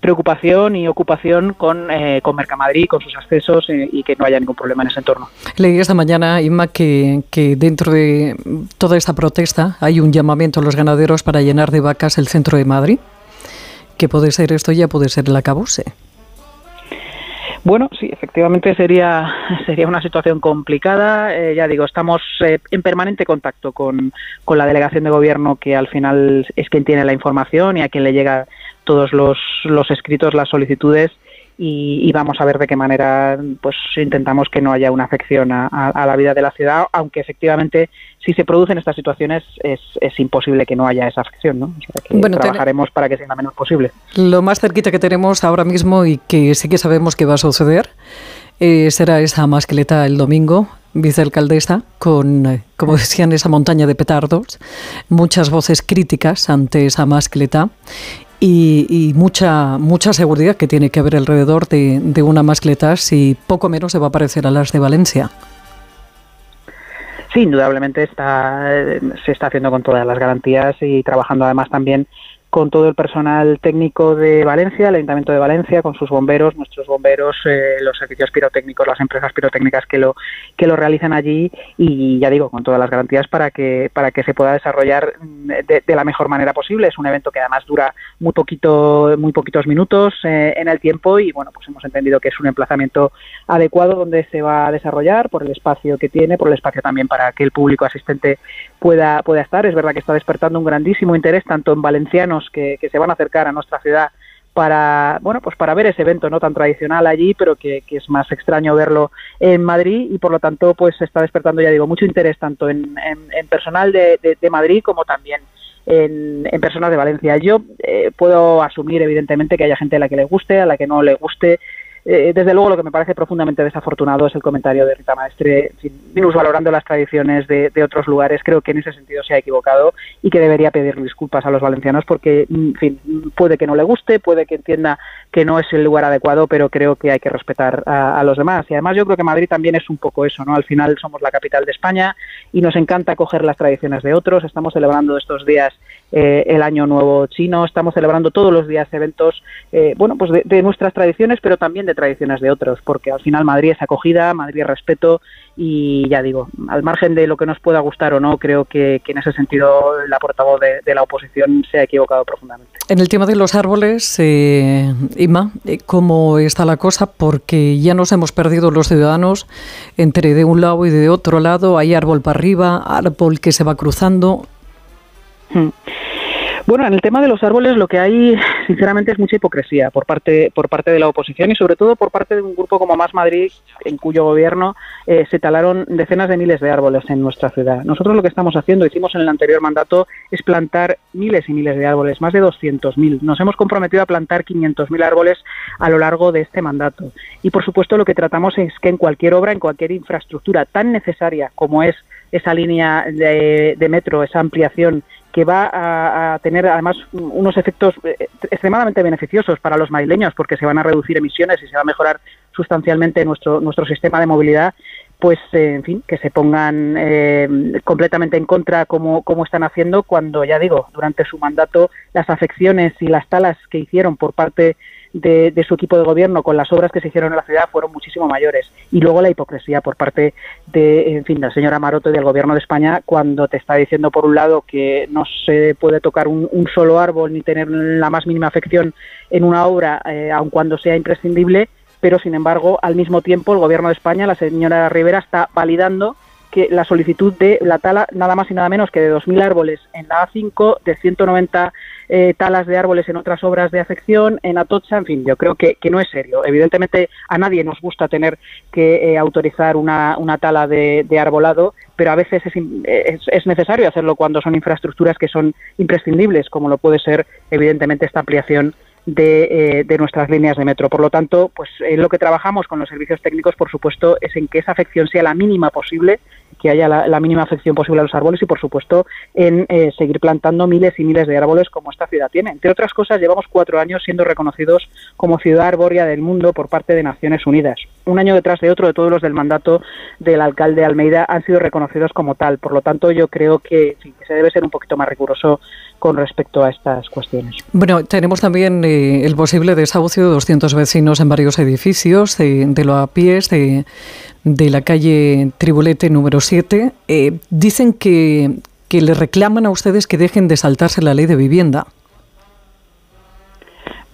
preocupación y ocupación con, eh, Mercamadrid, con sus accesos y que no haya ningún problema en ese entorno. Leí esta mañana, Inma, que, que dentro de toda esta protesta hay un llamamiento a los ganaderos para llenar de vacas el centro de Madrid. que puede ser esto? Ya puede ser el acabose. Bueno, sí, efectivamente sería, sería una situación complicada. Eh, ya digo, estamos eh, en permanente contacto con, con, la delegación de gobierno, que al final es quien tiene la información y a quien le llega todos los, los escritos, las solicitudes y, vamos a ver de qué manera pues intentamos que no haya una afección a, la vida de la ciudad, aunque efectivamente si se producen estas situaciones es, es imposible que no haya esa afección, ¿no? bueno, trabajaremos para que sea la menos posible. Lo más cerquita que tenemos ahora mismo y que sí que sabemos que va a suceder eh, será esa mascleta el domingo, vicealcaldesa, con, eh, como decían, esa montaña de petardos, muchas voces críticas ante esa mascleta y, mucha, mucha seguridad que tiene que haber alrededor de, de una mascleta si poco menos se va a parecer a las de Valencia. Sí, indudablemente está, se está haciendo con todas las garantías y trabajando además también con todo el personal técnico de Valencia, el Ayuntamiento de Valencia, con sus bomberos, nuestros bomberos, eh, los servicios pirotécnicos, las empresas pirotécnicas que lo que lo realizan allí y ya digo con todas las garantías para que para que se pueda desarrollar de, la mejor manera posible. Es un evento que además dura muy poquito muy poquitos minutos eh, en el tiempo y bueno pues hemos entendido que es un emplazamiento adecuado donde se va a desarrollar por el espacio que tiene, por el espacio también para que el público asistente pueda pueda estar. Es verdad que está despertando un grandísimo interés tanto en valencianos que, se van a acercar a nuestra ciudad para bueno pues para ver ese evento no tan tradicional allí pero que, es más extraño verlo en Madrid y por lo tanto pues está despertando ya digo mucho interés tanto en, personal de, Madrid como también en, personas de Valencia. Yo eh, puedo asumir evidentemente que haya gente a la que le guste a la que no le guste eh, desde luego, lo que me parece profundamente desafortunado es el comentario de Rita Maestre, valorando las tradiciones de, otros lugares. Creo que en ese sentido se ha equivocado y que debería pedir disculpas a los valencianos porque, fin, puede que no le guste, puede que entienda que no es el lugar adecuado, pero creo que hay que respetar a, los demás. Y además, yo creo que Madrid también es un poco eso, ¿no? Al final somos la capital de España y nos encanta coger las tradiciones de otros. Estamos celebrando estos días eh, el Año Nuevo Chino, estamos celebrando todos los días eventos, eh, bueno, pues de nuestras tradiciones, pero también de tradiciones de otros, porque al final Madrid es acogida, Madrid es respeto y ya digo, al margen de lo que nos pueda gustar o no, creo que, en ese sentido la portavoz de, la oposición se ha equivocado profundamente. En el tema de los árboles, eh, Ima, eh, ¿cómo está la cosa? Porque ya nos hemos perdido los ciudadanos entre de un lado y de otro lado, hay árbol para arriba, árbol que se va cruzando. Hmm. Bueno, en el tema de los árboles lo que hay, sinceramente, es mucha hipocresía por parte por parte de la oposición y sobre todo por parte de un grupo como Más Madrid, en cuyo gobierno eh, se talaron decenas de miles de árboles en nuestra ciudad. Nosotros lo que estamos haciendo, hicimos en el anterior mandato, es plantar miles y miles de árboles, más de 200.000. Nos hemos comprometido a plantar 500.000 árboles a lo largo de este mandato. Y por supuesto lo que tratamos es que en cualquier obra, en cualquier infraestructura tan necesaria como es esa línea de, de metro, esa ampliación que va a, tener además unos efectos eh, extremadamente beneficiosos para los madrileños porque se van a reducir emisiones y se va a mejorar sustancialmente nuestro, nuestro sistema de movilidad pues eh, en fin, que se pongan eh, completamente en contra como, como están haciendo cuando, ya digo, durante su mandato las afecciones y las talas que hicieron por parte de, su equipo de gobierno con las obras que se hicieron en la ciudad fueron muchísimo mayores. Y luego la hipocresía por parte de, en fin, la señora Maroto y del gobierno de España cuando te está diciendo por un lado que no se puede tocar un, solo árbol ni tener la más mínima afección en una obra, eh, aun cuando sea imprescindible, pero sin embargo, al mismo tiempo, el gobierno de España, la señora Rivera, está validando que la solicitud de la tala nada más y nada menos que de 2.000 árboles en la A5, de 190 eh, talas de árboles en otras obras de afección, en Atocha, en fin, yo creo que, no es serio. Evidentemente a nadie nos gusta tener que eh, autorizar una, una tala de, arbolado, pero a veces es, es, necesario hacerlo cuando son infraestructuras que son imprescindibles, como lo puede ser evidentemente esta ampliación de, eh, de, nuestras líneas de metro. Por lo tanto, pues en lo que trabajamos con los servicios técnicos, por supuesto, es en que esa afección sea la mínima posible, que haya la, mínima afección posible a los árboles y, por supuesto, en eh, seguir plantando miles y miles de árboles como esta ciudad tiene. Entre otras cosas, llevamos cuatro años siendo reconocidos como ciudad arbórea del mundo por parte de Naciones Unidas. Un año detrás de otro de todos los del mandato del alcalde Almeida han sido reconocidos como tal. Por lo tanto, yo creo que, se debe ser un poquito más riguroso con respecto a estas cuestiones. Bueno, tenemos también eh, el posible desahucio de 200 vecinos en varios edificios de, de a pies de, de, la calle Tribulete número 7. Eh, dicen que, que le reclaman a ustedes que dejen de saltarse la ley de vivienda.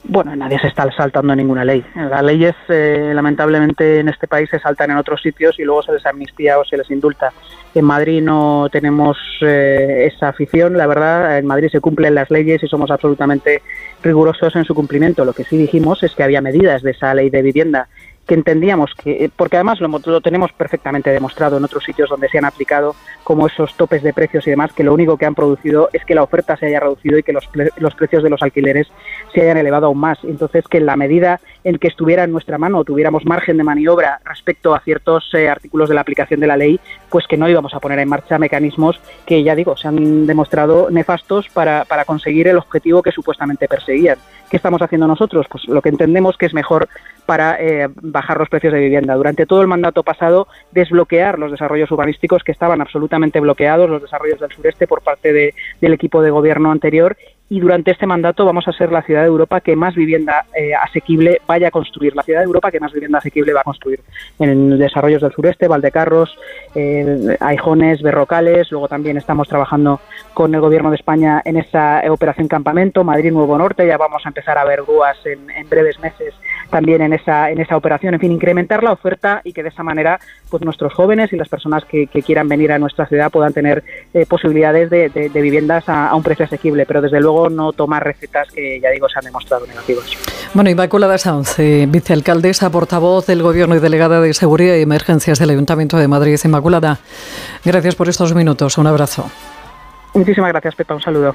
Bueno, nadie se está saltando ninguna ley. Las leyes, eh, lamentablemente, en este país se saltan en otros sitios y luego se les amnistía o se les indulta. En Madrid no tenemos eh, esa afición, la verdad. En Madrid se cumplen las leyes y somos absolutamente rigurosos en su cumplimiento. Lo que sí dijimos es que había medidas de esa ley de vivienda que entendíamos que, porque además lo, tenemos perfectamente demostrado en otros sitios donde se han aplicado, como esos topes de precios y demás, que lo único que han producido es que la oferta se haya reducido y que los, los precios de los alquileres se hayan elevado aún más. Entonces, que en la medida en que estuviera en nuestra mano, tuviéramos margen de maniobra respecto a ciertos eh, artículos de la aplicación de la ley, pues que no íbamos a poner en marcha mecanismos que, ya digo, se han demostrado nefastos para, para conseguir el objetivo que supuestamente perseguían. ¿Qué estamos haciendo nosotros? Pues lo que entendemos que es mejor para eh, bajar los precios de vivienda. Durante todo el mandato pasado, desbloquear los desarrollos urbanísticos que estaban absolutamente bloqueados, los desarrollos del sureste por parte del equipo de gobierno anterior y durante este mandato vamos a ser la ciudad de Europa que más vivienda eh, asequible vaya a construir, la ciudad de Europa que más vivienda asequible va a construir en desarrollos del sureste, Valdecarros, eh, Aijones, Berrocales, luego también estamos trabajando con el Gobierno de España en esa operación Campamento, Madrid Nuevo Norte, ya vamos a empezar a ver grúas en, breves meses también en esa, en esa operación, en fin, incrementar la oferta y que de esa manera pues nuestros jóvenes y las personas que, quieran venir a nuestra ciudad puedan tener eh, posibilidades de, viviendas a un precio asequible, pero desde luego no tomar recetas que, ya digo, se han demostrado negativas. Bueno, Inmaculada Sanz, eh, vicealcaldesa, portavoz del Gobierno y delegada de Seguridad y Emergencias del Ayuntamiento de Madrid. Inmaculada, gracias por estos minutos. Un abrazo. Muchísimas gracias, Pepa. Un saludo.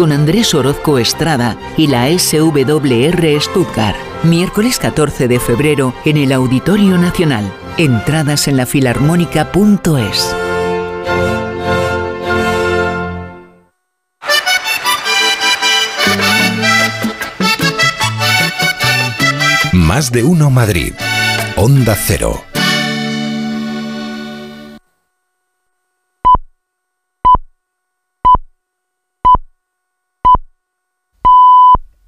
con Andrés Orozco Estrada y la SWR Stuttgart. Miércoles 14 de febrero en el Auditorio Nacional. Entradas en la filarmónica.es. Más de uno Madrid. Onda Cero.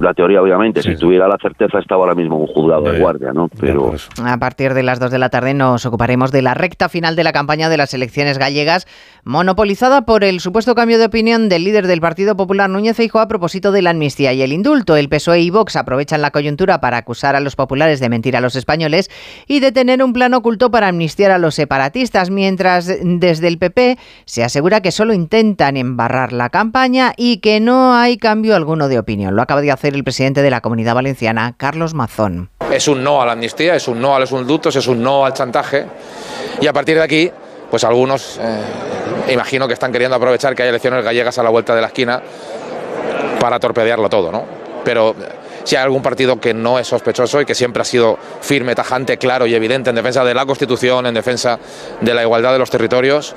la teoría, obviamente. si tuviera la certeza, estaba ahora mismo un juzgado de guardia, ¿no? Pero. A partir de las 2 de la tarde nos ocuparemos de la recta final de la campaña de las elecciones gallegas, monopolizada por el supuesto cambio de opinión del líder del Partido Popular, Núñez Feijóo, a propósito de la amnistía y el indulto. El PSOE y Vox aprovechan la coyuntura para acusar a los populares de mentir a los españoles y de tener un plan oculto para amnistiar a los separatistas, mientras desde el PP se asegura que solo intentan embarrar la campaña y que no hay cambio alguno de opinión. Lo acaba de hacer el presidente de la Comunidad Valenciana, Carlos Mazón. Es un no a la amnistía, es un no a los indultos, es un no al chantaje y a partir de aquí, pues algunos eh, imagino que están queriendo aprovechar que hay elecciones gallegas a la vuelta de la esquina para torpedearlo todo, ¿no? Pero si hay algún partido que no es sospechoso y que siempre ha sido firme, tajante, claro y evidente en defensa de la Constitución, en defensa de la igualdad de los territorios,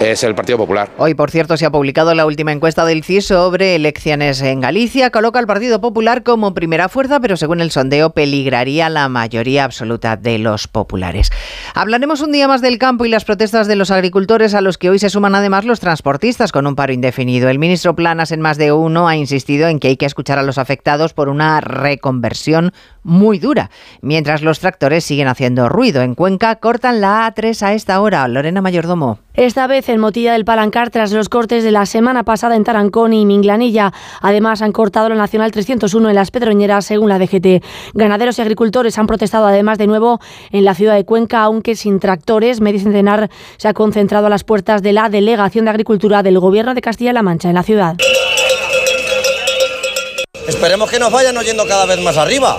es el Partido Popular. Hoy, por cierto, se ha publicado la última encuesta del CIS sobre elecciones en Galicia. Coloca al Partido Popular como primera fuerza, pero según el sondeo peligraría la mayoría absoluta de los populares. Hablaremos un día más del campo y las protestas de los agricultores, a los que hoy se suman además los transportistas con un paro indefinido. El ministro Planas, en más de uno, ha insistido en que hay que escuchar a los afectados por una reconversión muy dura, mientras los tractores siguen haciendo ruido. En Cuenca cortan la A3 a esta hora. Lorena Mayordomo. Esta vez en Motilla del Palancar tras los cortes de la semana pasada en Tarancón y Minglanilla. Además han cortado la Nacional 301 en las Pedroñeras según la DGT. Ganaderos y agricultores han protestado además de nuevo en la ciudad de Cuenca, aunque sin tractores. Medio centenar se ha concentrado a las puertas de la Delegación de Agricultura del Gobierno de Castilla-La Mancha en la ciudad. Esperemos que nos vayan oyendo cada vez más arriba.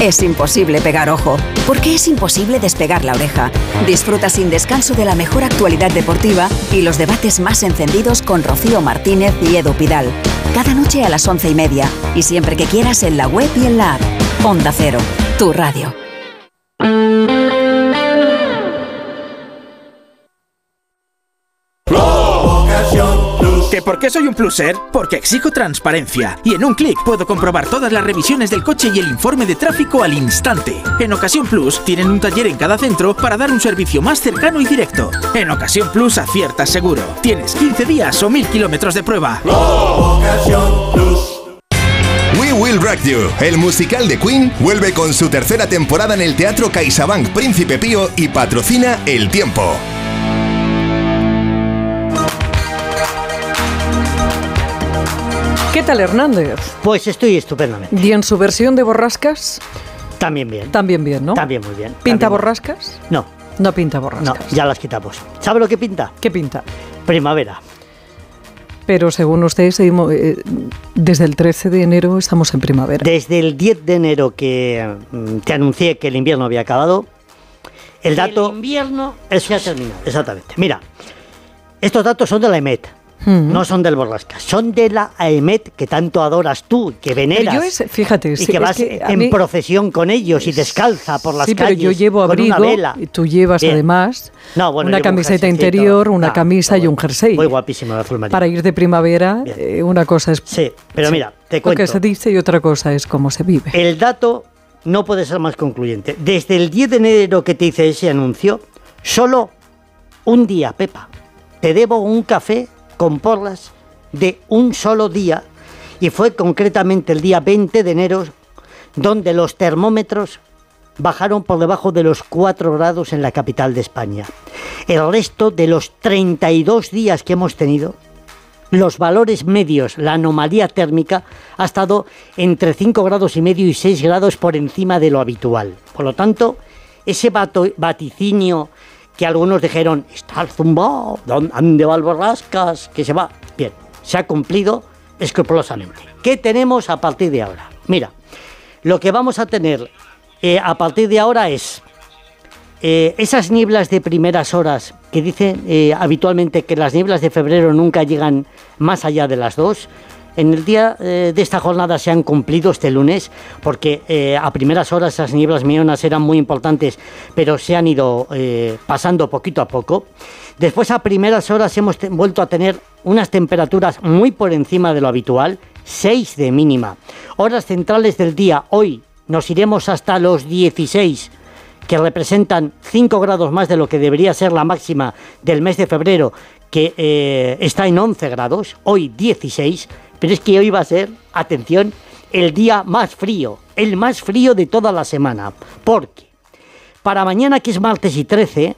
Es imposible pegar ojo, porque es imposible despegar la oreja. Disfruta sin descanso de la mejor actualidad deportiva y los debates más encendidos con Rocío Martínez y Edu Pidal. Cada noche a las once y media y siempre que quieras en la web y en la app. Onda Cero, tu radio. Por qué soy un pluser? Porque exijo transparencia. Y en un clic puedo comprobar todas las revisiones del coche y el informe de tráfico al instante. En Ocasión Plus tienen un taller en cada centro para dar un servicio más cercano y directo. En Ocasión Plus aciertas seguro. Tienes 15 días o 1000 kilómetros de prueba. We Will Rock You, el musical de Queen, vuelve con su tercera temporada en el Teatro CaixaBank Príncipe Pío y patrocina El Tiempo. ¿Qué tal Hernández? Pues estoy estupendamente. ¿Y en su versión de borrascas? También bien. También bien, ¿no? También muy bien. ¿Pinta También- borrascas? No. No pinta borrascas. No, ya las quitamos. ¿Sabe lo que pinta? ¿Qué pinta? Primavera. Pero según usted, seguimos, eh, desde el 13 de enero estamos en primavera. Desde el 10 de enero que mm, te anuncié que el invierno había acabado, el dato... El invierno se ha terminado. Exactamente. Mira, estos datos son de la EMET. Mm. No son del Borrascas, son de la EMET que tanto adoras tú, que veneras. Yo es- fíjate, y sí, que vas que en mí- procesión con ellos y descalza por las sí, pero yo llevo con abrigo una vela. y tú llevas Bien. además No, bueno, una un camiseta interior, una Ah, camisa y un jersey. Muy guapísimo el azul marino. Para ir de primavera, eh, una cosa es Sí, pero mira, te lo cuento. que se dice y otra cosa es cómo se vive. El dato no puede ser más concluyente. Desde el 10 de enero que te hice ese anuncio, solo un día, Pepa, te debo un café con porlas de un solo día y fue concretamente el día 20 de enero donde los termómetros bajaron por debajo de los 4 grados en la capital de España. El resto de los 32 días que hemos tenido, los valores medios, la anomalía térmica, ha estado entre 5 grados y medio y 6 grados por encima de lo habitual. Por lo tanto, ese vaticinio que algunos dijeron, está el zumbao, ¿dónde va el borrascas? Que se va. Bien, se ha cumplido escrupulosamente. ¿Qué tenemos a partir de ahora? Mira, lo que vamos a tener eh, a partir de ahora es eh, esas nieblas de primeras horas que dicen eh, habitualmente que las nieblas de febrero nunca llegan más allá de las dos. En el día eh, de esta jornada se han cumplido este lunes porque eh, a primeras horas esas nieblas mionas eran muy importantes, pero se han ido eh, pasando poquito a poco. Después a primeras horas hemos vuelto a tener unas temperaturas muy por encima de lo habitual, 6 de mínima. Horas centrales del día, hoy nos iremos hasta los 16 que representan 5 grados más de lo que debería ser la máxima del mes de febrero, que está en 11 grados, hoy 16, pero es que hoy va a ser, atención, el día más frío, el más frío de toda la semana, porque para mañana que es martes y 13,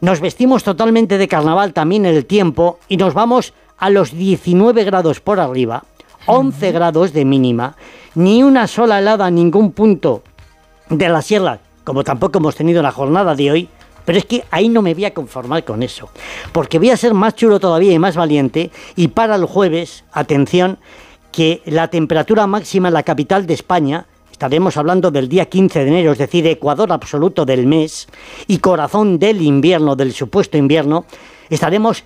nos vestimos totalmente de carnaval también en el tiempo y nos vamos a los 19 grados por arriba, 11 grados de mínima, ni una sola helada en ningún punto de la sierra, como tampoco hemos tenido en la jornada de hoy, pero es que ahí no me voy a conformar con eso, porque voy a ser más chulo todavía y más valiente, y para el jueves, atención, que la temperatura máxima en la capital de España, estaremos hablando del día 15 de enero, es decir, ecuador absoluto del mes, y corazón del invierno, del supuesto invierno, estaremos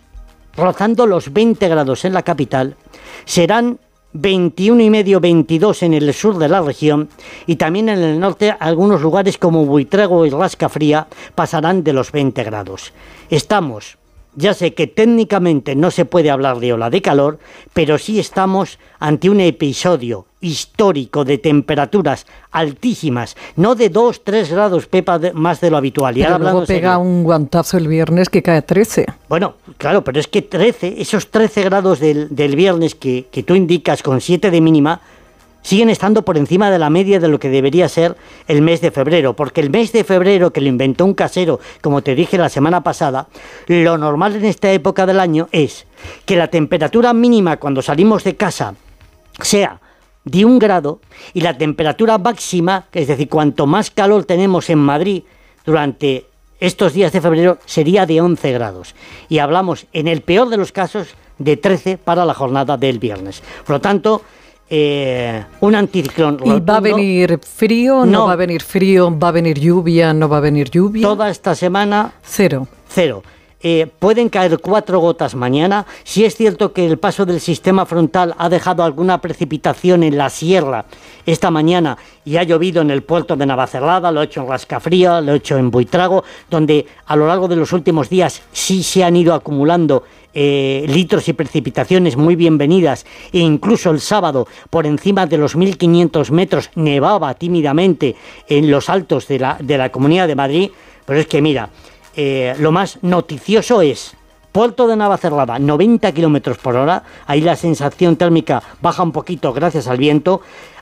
rozando los 20 grados en la capital, serán 21 y medio, 22 en el sur de la región y también en el norte algunos lugares como Buitrego y Rasca Fría pasarán de los 20 grados. Estamos, ya sé que técnicamente no se puede hablar de ola de calor, pero sí estamos ante un episodio histórico de temperaturas altísimas, no de 2, 3 grados, Pepa, de- más de lo habitual. Y Pero ahora luego serio. pega un guantazo el viernes que cae a 13. Bueno, claro, pero es que 13, esos 13 grados del, del viernes que, que tú indicas con 7 de mínima, siguen estando por encima de la media de lo que debería ser el mes de febrero, porque el mes de febrero que lo inventó un casero, como te dije la semana pasada, lo normal en esta época del año es que la temperatura mínima cuando salimos de casa sea de un grado y la temperatura máxima, es decir, cuanto más calor tenemos en Madrid durante estos días de febrero, sería de 11 grados. Y hablamos, en el peor de los casos, de 13 para la jornada del viernes. Por lo tanto, eh, un anticiclón ¿Y va a venir frío? No. No. va a venir frío? ¿Va a venir lluvia? ¿No va a venir lluvia? Toda esta semana... Cero. Cero. Eh, pueden caer cuatro gotas mañana. Si es cierto que el paso del sistema frontal ha dejado alguna precipitación en la sierra esta mañana y ha llovido en el puerto de Navacerrada, lo he hecho en Rascafría, lo he hecho en Buitrago, donde a lo largo de los últimos días sí se han ido acumulando eh, litros y precipitaciones muy bienvenidas e incluso el sábado por encima de los 1500 metros nevaba tímidamente en los altos de la, de la Comunidad de Madrid, pero es que mira, eh, lo más noticioso es Puerto de Navacerrada, 90 kilómetros por hora. Ahí la sensación térmica baja un poquito gracias al viento.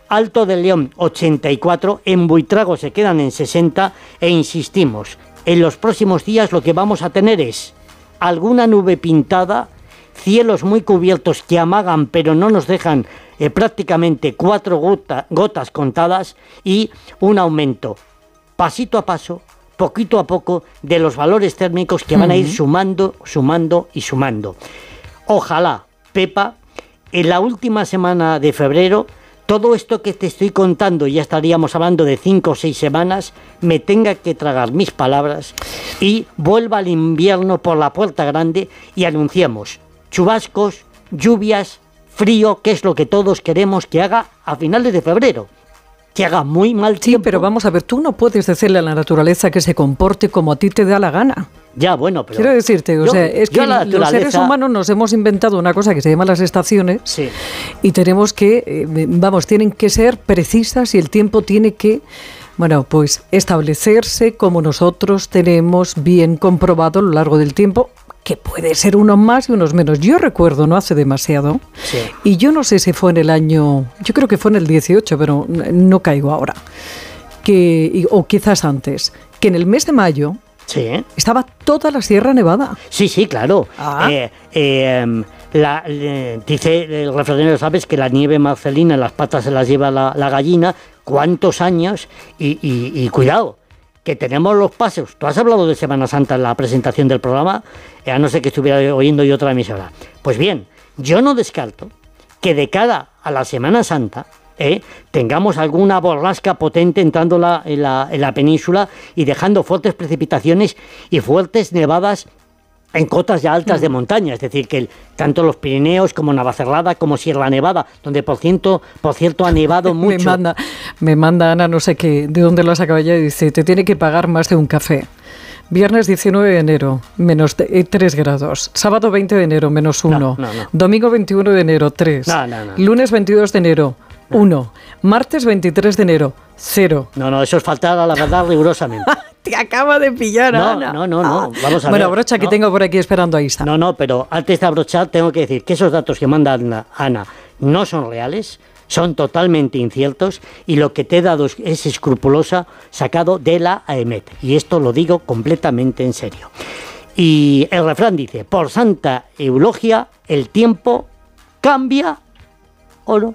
Alto del León, 84. En Buitrago se quedan en 60. E insistimos, en los próximos días lo que vamos a tener es alguna nube pintada, cielos muy cubiertos que amagan pero no nos dejan eh, prácticamente cuatro gotas contadas y un aumento pasito a paso poquito a poco de los valores térmicos que van a ir sumando, sumando y sumando. Ojalá, Pepa, en la última semana de febrero, todo esto que te estoy contando, ya estaríamos hablando de cinco o seis semanas, me tenga que tragar mis palabras y vuelva al invierno por la puerta grande y anunciemos chubascos, lluvias, frío, que es lo que todos queremos que haga a finales de febrero que haga muy mal tiempo. Sí, pero vamos a ver, tú no puedes decirle a la naturaleza que se comporte como a ti te da la gana. Ya, bueno, pero... Quiero decirte, o sea, es que los seres humanos nos hemos inventado una cosa que se llama las estaciones sí. y tenemos que, eh, vamos, tienen que ser precisas y el tiempo tiene que... Bueno, pues establecerse como nosotros tenemos bien comprobado a lo largo del tiempo, que puede ser unos más y unos menos. Yo recuerdo, no hace demasiado, y yo no sé si fue en el año, yo creo que fue en el 18, pero no caigo ahora, que, o quizás antes, que en el mes de mayo sí. estaba toda la Sierra Nevada. Sí, sí, claro. Ah. Eh, em, la, dice el refranero, sabes, que la nieve marcelina en las patas se las lleva la, gallina, cuántos años, y, y cuidado, que tenemos los pasos. Tú has hablado de Semana Santa en la presentación del programa, eh, a no ser que estuviera oyendo yo otra emisora. Pues bien, yo no descarto que de cara a la Semana Santa eh, tengamos alguna borrasca potente entrando en, la, en la península y dejando fuertes precipitaciones y fuertes nevadas en cotas ya altas de montaña, es decir, que tanto los Pirineos como Navacerrada como Sierra Nevada, donde por cierto, por cierto ha nevado mucho. me, manda, me manda Ana, no sé qué, de dónde lo has sacado ya, y dice, te tiene que pagar más de un café. Viernes 19 de enero, menos 3 eh, grados. Sábado 20 de enero, menos 1. Domingo 21 de enero, 3. Lunes 22 de enero, 1. Martes 23 de enero, 0. No, no, eso es faltar a la verdad rigurosamente. Te acaba de pillar, no, Ana. No, no, no. Ah. Vamos a bueno, brocha que tengo por aquí esperando a Isa. No, no, pero antes de abrochar tengo que decir que esos datos que manda Ana, Ana no son reales son totalmente inciertos y lo que te he dado es escrupulosa sacado de la AEMET. Y esto lo digo completamente en serio. Y el refrán dice, por Santa Eulogia, el tiempo cambia o no.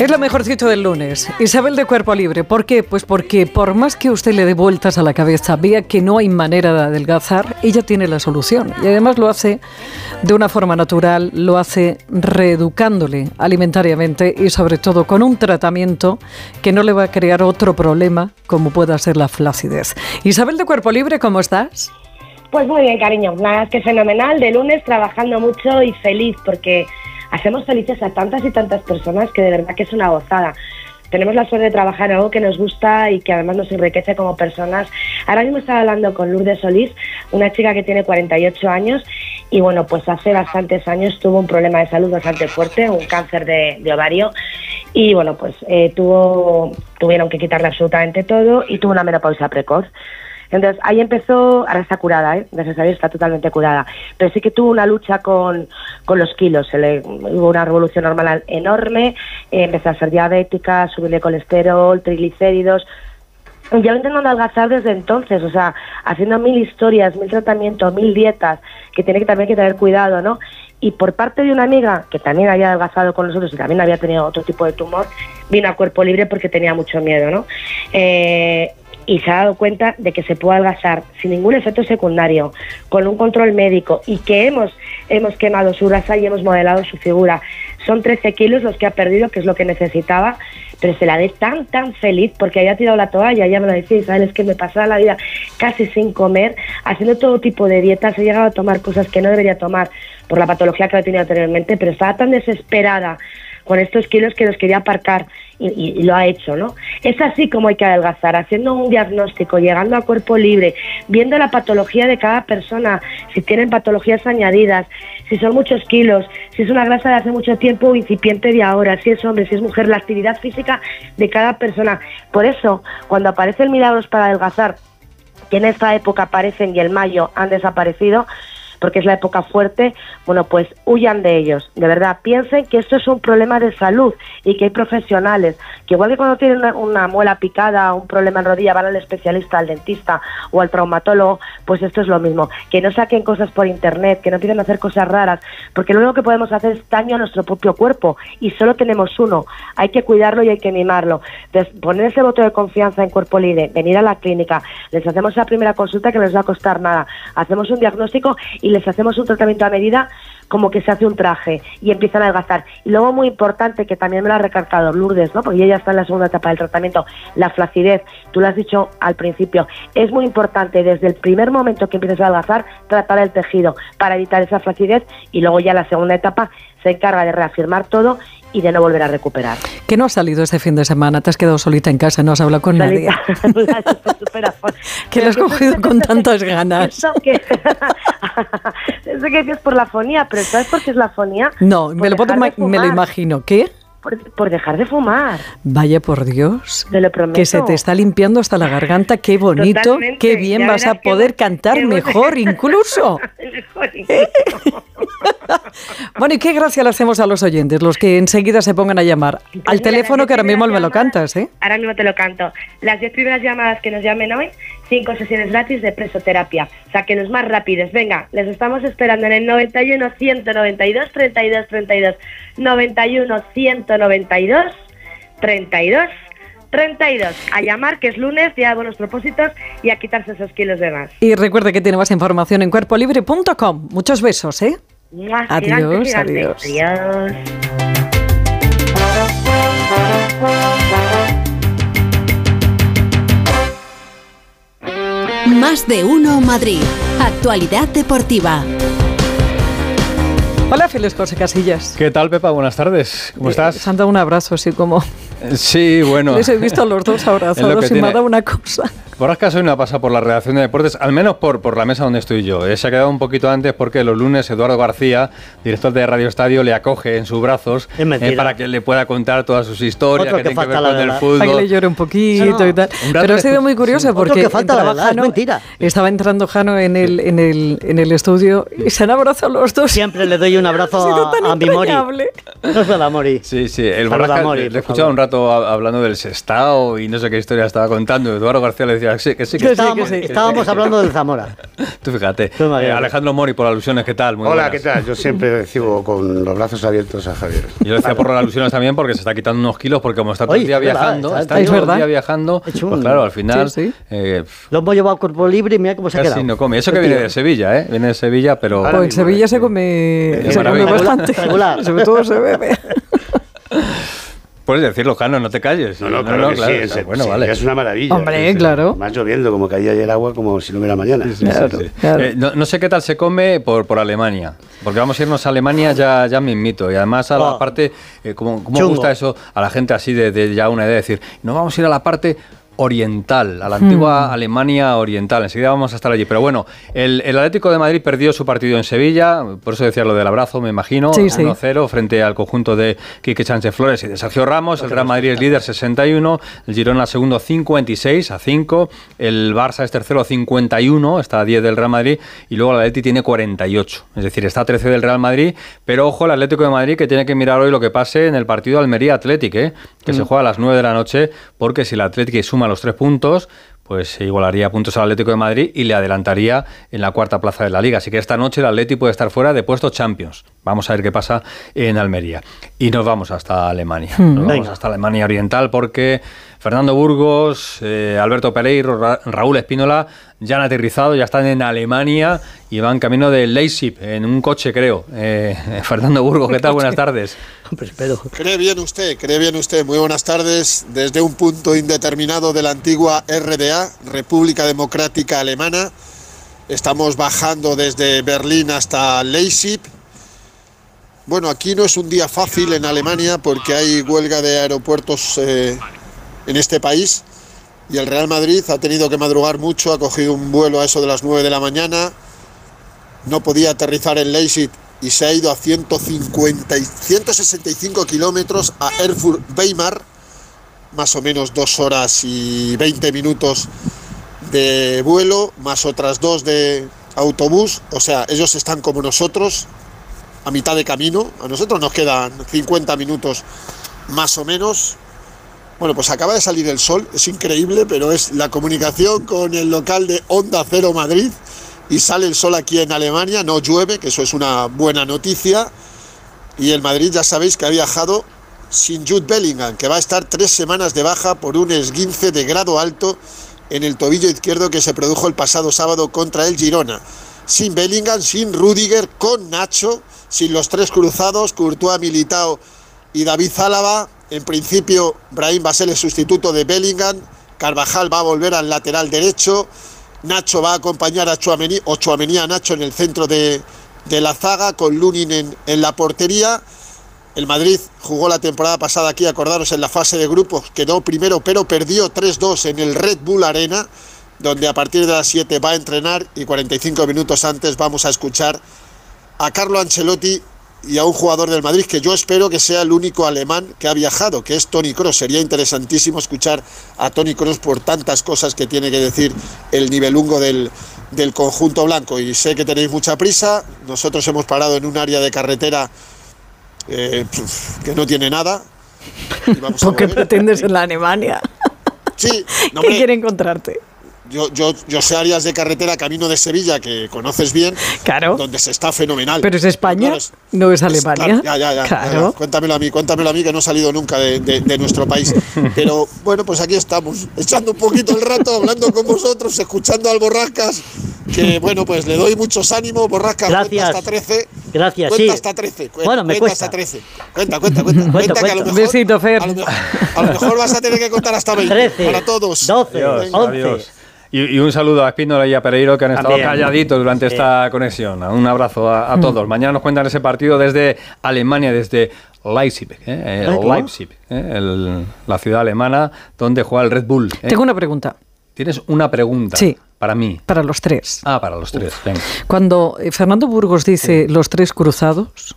Es lo mejorcito del lunes. Isabel de Cuerpo Libre. ¿Por qué? Pues porque por más que usted le dé vueltas a la cabeza, vea que no hay manera de adelgazar, ella tiene la solución. Y además lo hace de una forma natural, lo hace reeducándole alimentariamente y sobre todo con un tratamiento que no le va a crear otro problema como pueda ser la flacidez. Isabel de Cuerpo Libre, ¿cómo estás? Pues muy bien, cariño. Nada, es que fenomenal. De lunes trabajando mucho y feliz porque hacemos felices a tantas y tantas personas que de verdad que es una gozada. Tenemos la suerte de trabajar en algo que nos gusta y que además nos enriquece como personas. Ahora mismo estaba hablando con Lourdes Solís, una chica que tiene 48 años y bueno, pues hace bastantes años tuvo un problema de salud bastante fuerte, un cáncer de, ovario y bueno, pues eh, tuvo, tuvieron que quitarle absolutamente todo y tuvo una menopausia precoz. Entonces ahí empezó, ahora está curada, ¿eh? gracias a Dios está totalmente curada, pero sí que tuvo una lucha con, los kilos, se le, hubo una revolución hormonal enorme, eh, empezó a ser diabética, subirle colesterol, triglicéridos, ya lo intentando adelgazar desde entonces, o sea, haciendo mil historias, mil tratamientos, mil dietas, que tiene que también que tener cuidado, ¿no? Y por parte de una amiga que también había adelgazado con nosotros y también había tenido otro tipo de tumor, vino a cuerpo libre porque tenía mucho miedo, ¿no? Eh, y se ha dado cuenta de que se puede adelgazar sin ningún efecto secundario, con un control médico y que hemos, hemos quemado su grasa y hemos modelado su figura. Son 13 kilos los que ha perdido, que es lo que necesitaba, pero se la ve tan, tan feliz porque había tirado la toalla, ya me lo decía Isabel, es que me pasaba la vida casi sin comer, haciendo todo tipo de dietas, he llegado a tomar cosas que no debería tomar por la patología que había tenido anteriormente, pero estaba tan desesperada con estos kilos que los quería aparcar y, y, lo ha hecho, ¿no? Es así como hay que adelgazar, haciendo un diagnóstico, llegando a cuerpo libre, viendo la patología de cada persona, si tienen patologías añadidas, si son muchos kilos, si es una grasa de hace mucho tiempo o incipiente de ahora, si es hombre, si es mujer, la actividad física de cada persona. Por eso, cuando aparecen milagros para adelgazar, que en esta época aparecen y el mayo han desaparecido, porque es la época fuerte, bueno, pues huyan de ellos, de verdad, piensen que esto es un problema de salud y que hay profesionales, que igual que cuando tienen una, muela picada, un problema en rodilla, van al especialista, al dentista o al traumatólogo, pues esto es lo mismo, que no saquen cosas por internet, que no a hacer cosas raras, porque lo único que podemos hacer es daño a nuestro propio cuerpo y solo tenemos uno, hay que cuidarlo y hay que mimarlo. Entonces, poner ese voto de confianza en cuerpo libre, venir a la clínica, les hacemos la primera consulta que no les va a costar nada, hacemos un diagnóstico y les hacemos un tratamiento a medida como que se hace un traje y empiezan a adelgazar. Y luego muy importante, que también me lo ha recalcado Lourdes, ¿no? porque ella está en la segunda etapa del tratamiento, la flacidez, tú lo has dicho al principio, es muy importante desde el primer momento que empieces a adelgazar, tratar el tejido para evitar esa flacidez y luego ya la segunda etapa se encarga de reafirmar todo y de no volver a recuperar. ¿Qué no has salido este fin de semana? ¿Te has quedado solita en casa? ¿No has hablado con nadie? ¿Qué lo has cogido con tantas ganas? Eso que, eso que es por la fonía, pero ¿sabes por qué es la fonía? No, me lo, puedo, me lo imagino. ¿Qué? Por, por, dejar de fumar. Vaya por Dios. Te lo prometo. Que se te está limpiando hasta la garganta. Qué bonito. Totalmente. Qué bien vas a poder cantar mejor incluso. Mejor incluso. Bueno, y qué gracia le hacemos a los oyentes, los que enseguida se pongan a llamar. Al mira, teléfono que ahora mismo me lo cantas, ¿eh? Ahora mismo te lo canto. Las 10 primeras llamadas que nos llamen hoy, cinco sesiones gratis de presoterapia. O sea, que los más rápidos. Venga, les estamos esperando en el 91 192 32 32. 91 192 32 32. A llamar, que es lunes, día de buenos propósitos, y a quitarse esos kilos de más. Y recuerde que tiene más información en cuerpolibre.com. Muchos besos, ¿eh? Mua, Adiós, gigante, gigante. adiós. Adiós. Más de uno Madrid. Actualidad deportiva. Hola, Félix José Casillas. ¿Qué tal, Pepa? Buenas tardes. ¿Cómo estás? Se han dado un abrazo así como... Sí, bueno. Les he visto a los dos Es abrazados y me ha dado una cosa. Borrasca hoy no ha pasado por la redacción de deportes, al menos por, por la mesa donde estoy yo. Eh, Se ha quedado un poquito antes porque los lunes Eduardo García, director de Radio Estadio, le acoge en sus brazos Es eh, para que le pueda contar todas sus historias Otro que que tienen que ver con el fútbol. Para que le llore un poquito No, y tal. un Pero ha sido muy curioso sí. porque Otro que falta, la verdad, es Jano, mentira. estaba entrando Jano en el, en, el, en el estudio y se han abrazado los dos. Siempre le doy un abrazo Ha sido tan a, a mi Mori. No es la Mori. Sí, sí, el Borrasca, Mori, le he escuchado favor. un rato a- hablando del Sestao y no sé qué historia estaba contando. Eduardo García le decía que sí, que sí, que, sí, Estábamos, que sí. estábamos hablando del Zamora. Tú fíjate. Tú Eh. Alejandro Mori, por alusiones, ¿qué tal? Muy Hola, buenas. ¿qué tal? Yo siempre recibo con los brazos abiertos a Javier. Yo lo decía por las alusiones también porque se está quitando unos kilos porque como está todo el día es verdad, viajando, está- está está- todo el día viajando, Hecho un- pues claro, al final Sí, sí. eh, Lo hemos llevado a cuerpo libre y mira cómo se ha casi quedado. no come. Eso que viene de Sevilla, ¿eh? Viene de Sevilla, pero... Pues en Sevilla se come, se come bastante. Regular. Sobre todo se bebe. Puedes decirlo, Jano, no te calles. No, no, claro que sí, en serio, Bueno, sí, vale. Es una maravilla. Hombre, Es- claro. Más lloviendo, como caía ayer agua, como si no hubiera mañana. Claro, Sí. claro. Eh, no, no sé qué tal se come por, por Alemania, porque vamos a irnos a Alemania ya, ya mismito, y además a la Oh. parte, eh, como, como gusta eso a la gente así de, de ya una idea, de decir, no vamos a ir a la parte oriental, a la antigua Alemania oriental, enseguida vamos a estar allí, pero bueno, el, el Atlético de Madrid perdió su partido en Sevilla, por eso decía lo del abrazo, me imagino, Sí, sí. 1-0 frente al conjunto de Quique Sánchez Flores y de Sergio Ramos, el Real Madrid es líder 61, el Girona segundo 56 a 5, el Barça es tercero 51, está a 10 del Real Madrid y luego el Atleti tiene 48, es decir, está a 13 del Real Madrid, pero ojo el Atlético de Madrid que tiene que mirar hoy lo que pase en el partido Almería Atlético, ¿eh? que se juega a las 9 de la noche, porque si el Atlético suma los tres puntos, pues se igualaría puntos al Atlético de Madrid y le adelantaría en la cuarta plaza de la liga. Así que esta noche el Atlético puede estar fuera de puestos Champions. Vamos a ver qué pasa en Almería. Y nos vamos hasta Alemania. Hmm. Nos vamos Venga. hasta Alemania Oriental porque Fernando Burgos, eh, Alberto Pereiro, Ra- Raúl Espínola ya han aterrizado, ya están en Alemania y van camino de Leipzig en un coche, creo. Eh, Fernando Burgos, ¿qué tal? Buenas tardes. Cree bien usted, cree bien usted. Muy buenas tardes. Desde un punto indeterminado de la antigua RDA, República Democrática Alemana, estamos bajando desde Berlín hasta Leipzig. Bueno, aquí no es un día fácil en Alemania porque hay huelga de aeropuertos eh, en este país. Y el Real Madrid ha tenido que madrugar mucho, ha cogido un vuelo a eso de las 9 de la mañana, no podía aterrizar en Leipzig y se ha ido a 150 y 165 kilómetros a Erfurt Weimar, más o menos dos horas y 20 minutos de vuelo, más otras dos de autobús, o sea, ellos están como nosotros, a mitad de camino, a nosotros nos quedan 50 minutos más o menos. Bueno, pues acaba de salir el sol, es increíble, pero es la comunicación con el local de Onda Cero Madrid y sale el sol aquí en Alemania, no llueve, que eso es una buena noticia. Y el Madrid ya sabéis que ha viajado sin Jude Bellingham, que va a estar tres semanas de baja por un esguince de grado alto en el tobillo izquierdo que se produjo el pasado sábado contra el Girona. Sin Bellingham, sin Rudiger, con Nacho, sin los tres cruzados, Courtois, Militao y David Zálava. En principio, Brahim va a ser el sustituto de Bellingham. Carvajal va a volver al lateral derecho. Nacho va a acompañar a Chouameni, o a Nacho en el centro de, de la zaga, con Lunin en, en la portería. El Madrid jugó la temporada pasada aquí, acordaros, en la fase de grupos, quedó primero, pero perdió 3-2 en el Red Bull Arena, donde a partir de las 7 va a entrenar y 45 minutos antes vamos a escuchar a Carlo Ancelotti y a un jugador del Madrid que yo espero que sea el único alemán que ha viajado, que es Tony Cross. Sería interesantísimo escuchar a Tony Cross por tantas cosas que tiene que decir el nivelungo del, del conjunto blanco. Y sé que tenéis mucha prisa, nosotros hemos parado en un área de carretera eh, que no tiene nada. Y vamos a ¿Por qué pretendes en la Alemania? Sí, no, ¿Qué quiere encontrarte? Yo, yo, yo sé áreas de carretera camino de Sevilla que conoces bien, Claro. donde se está fenomenal. ¿Pero es España? Claro, es- ¿No es es- Alemania? claro, ya, ya, ya, ya, Claro. ya. Cuéntamelo a mí, cuéntamelo a mí que no he salido nunca de, de- de nuestro país. Pero bueno, pues aquí estamos, echando un poquito el rato, hablando con vosotros, escuchando al Borrascas, que bueno, pues le doy muchos ánimos, Borrascas, cuenta Gracias. hasta 13. Gracias, cuenta sí. hasta 13. cu- Bueno, me cuenta cuesta. hasta 13. Cuenta, cuenta, cuenta. Cuento, cuenta que a lo mejor, Besito, Fer. A lo, mejor, a lo mejor vas a tener que contar hasta 20 13, para todos. 12, Venga. Adiós, adiós. Y, y un saludo a Espínola y a Pereiro que han estado También. calladitos durante Sí. esta conexión. Un abrazo a, a Mm. todos. Mañana nos cuentan ese partido desde Alemania, desde Leipzig, ¿eh? ¿cómo? Leipzig, ¿eh? El- la ciudad alemana donde juega el Red Bull. ¿eh? Tengo una pregunta Tienes una pregunta Sí. para mí. para los tres. Ah, para los tres. Venga. Cuando eh, Fernando Burgos dice los tres cruzados,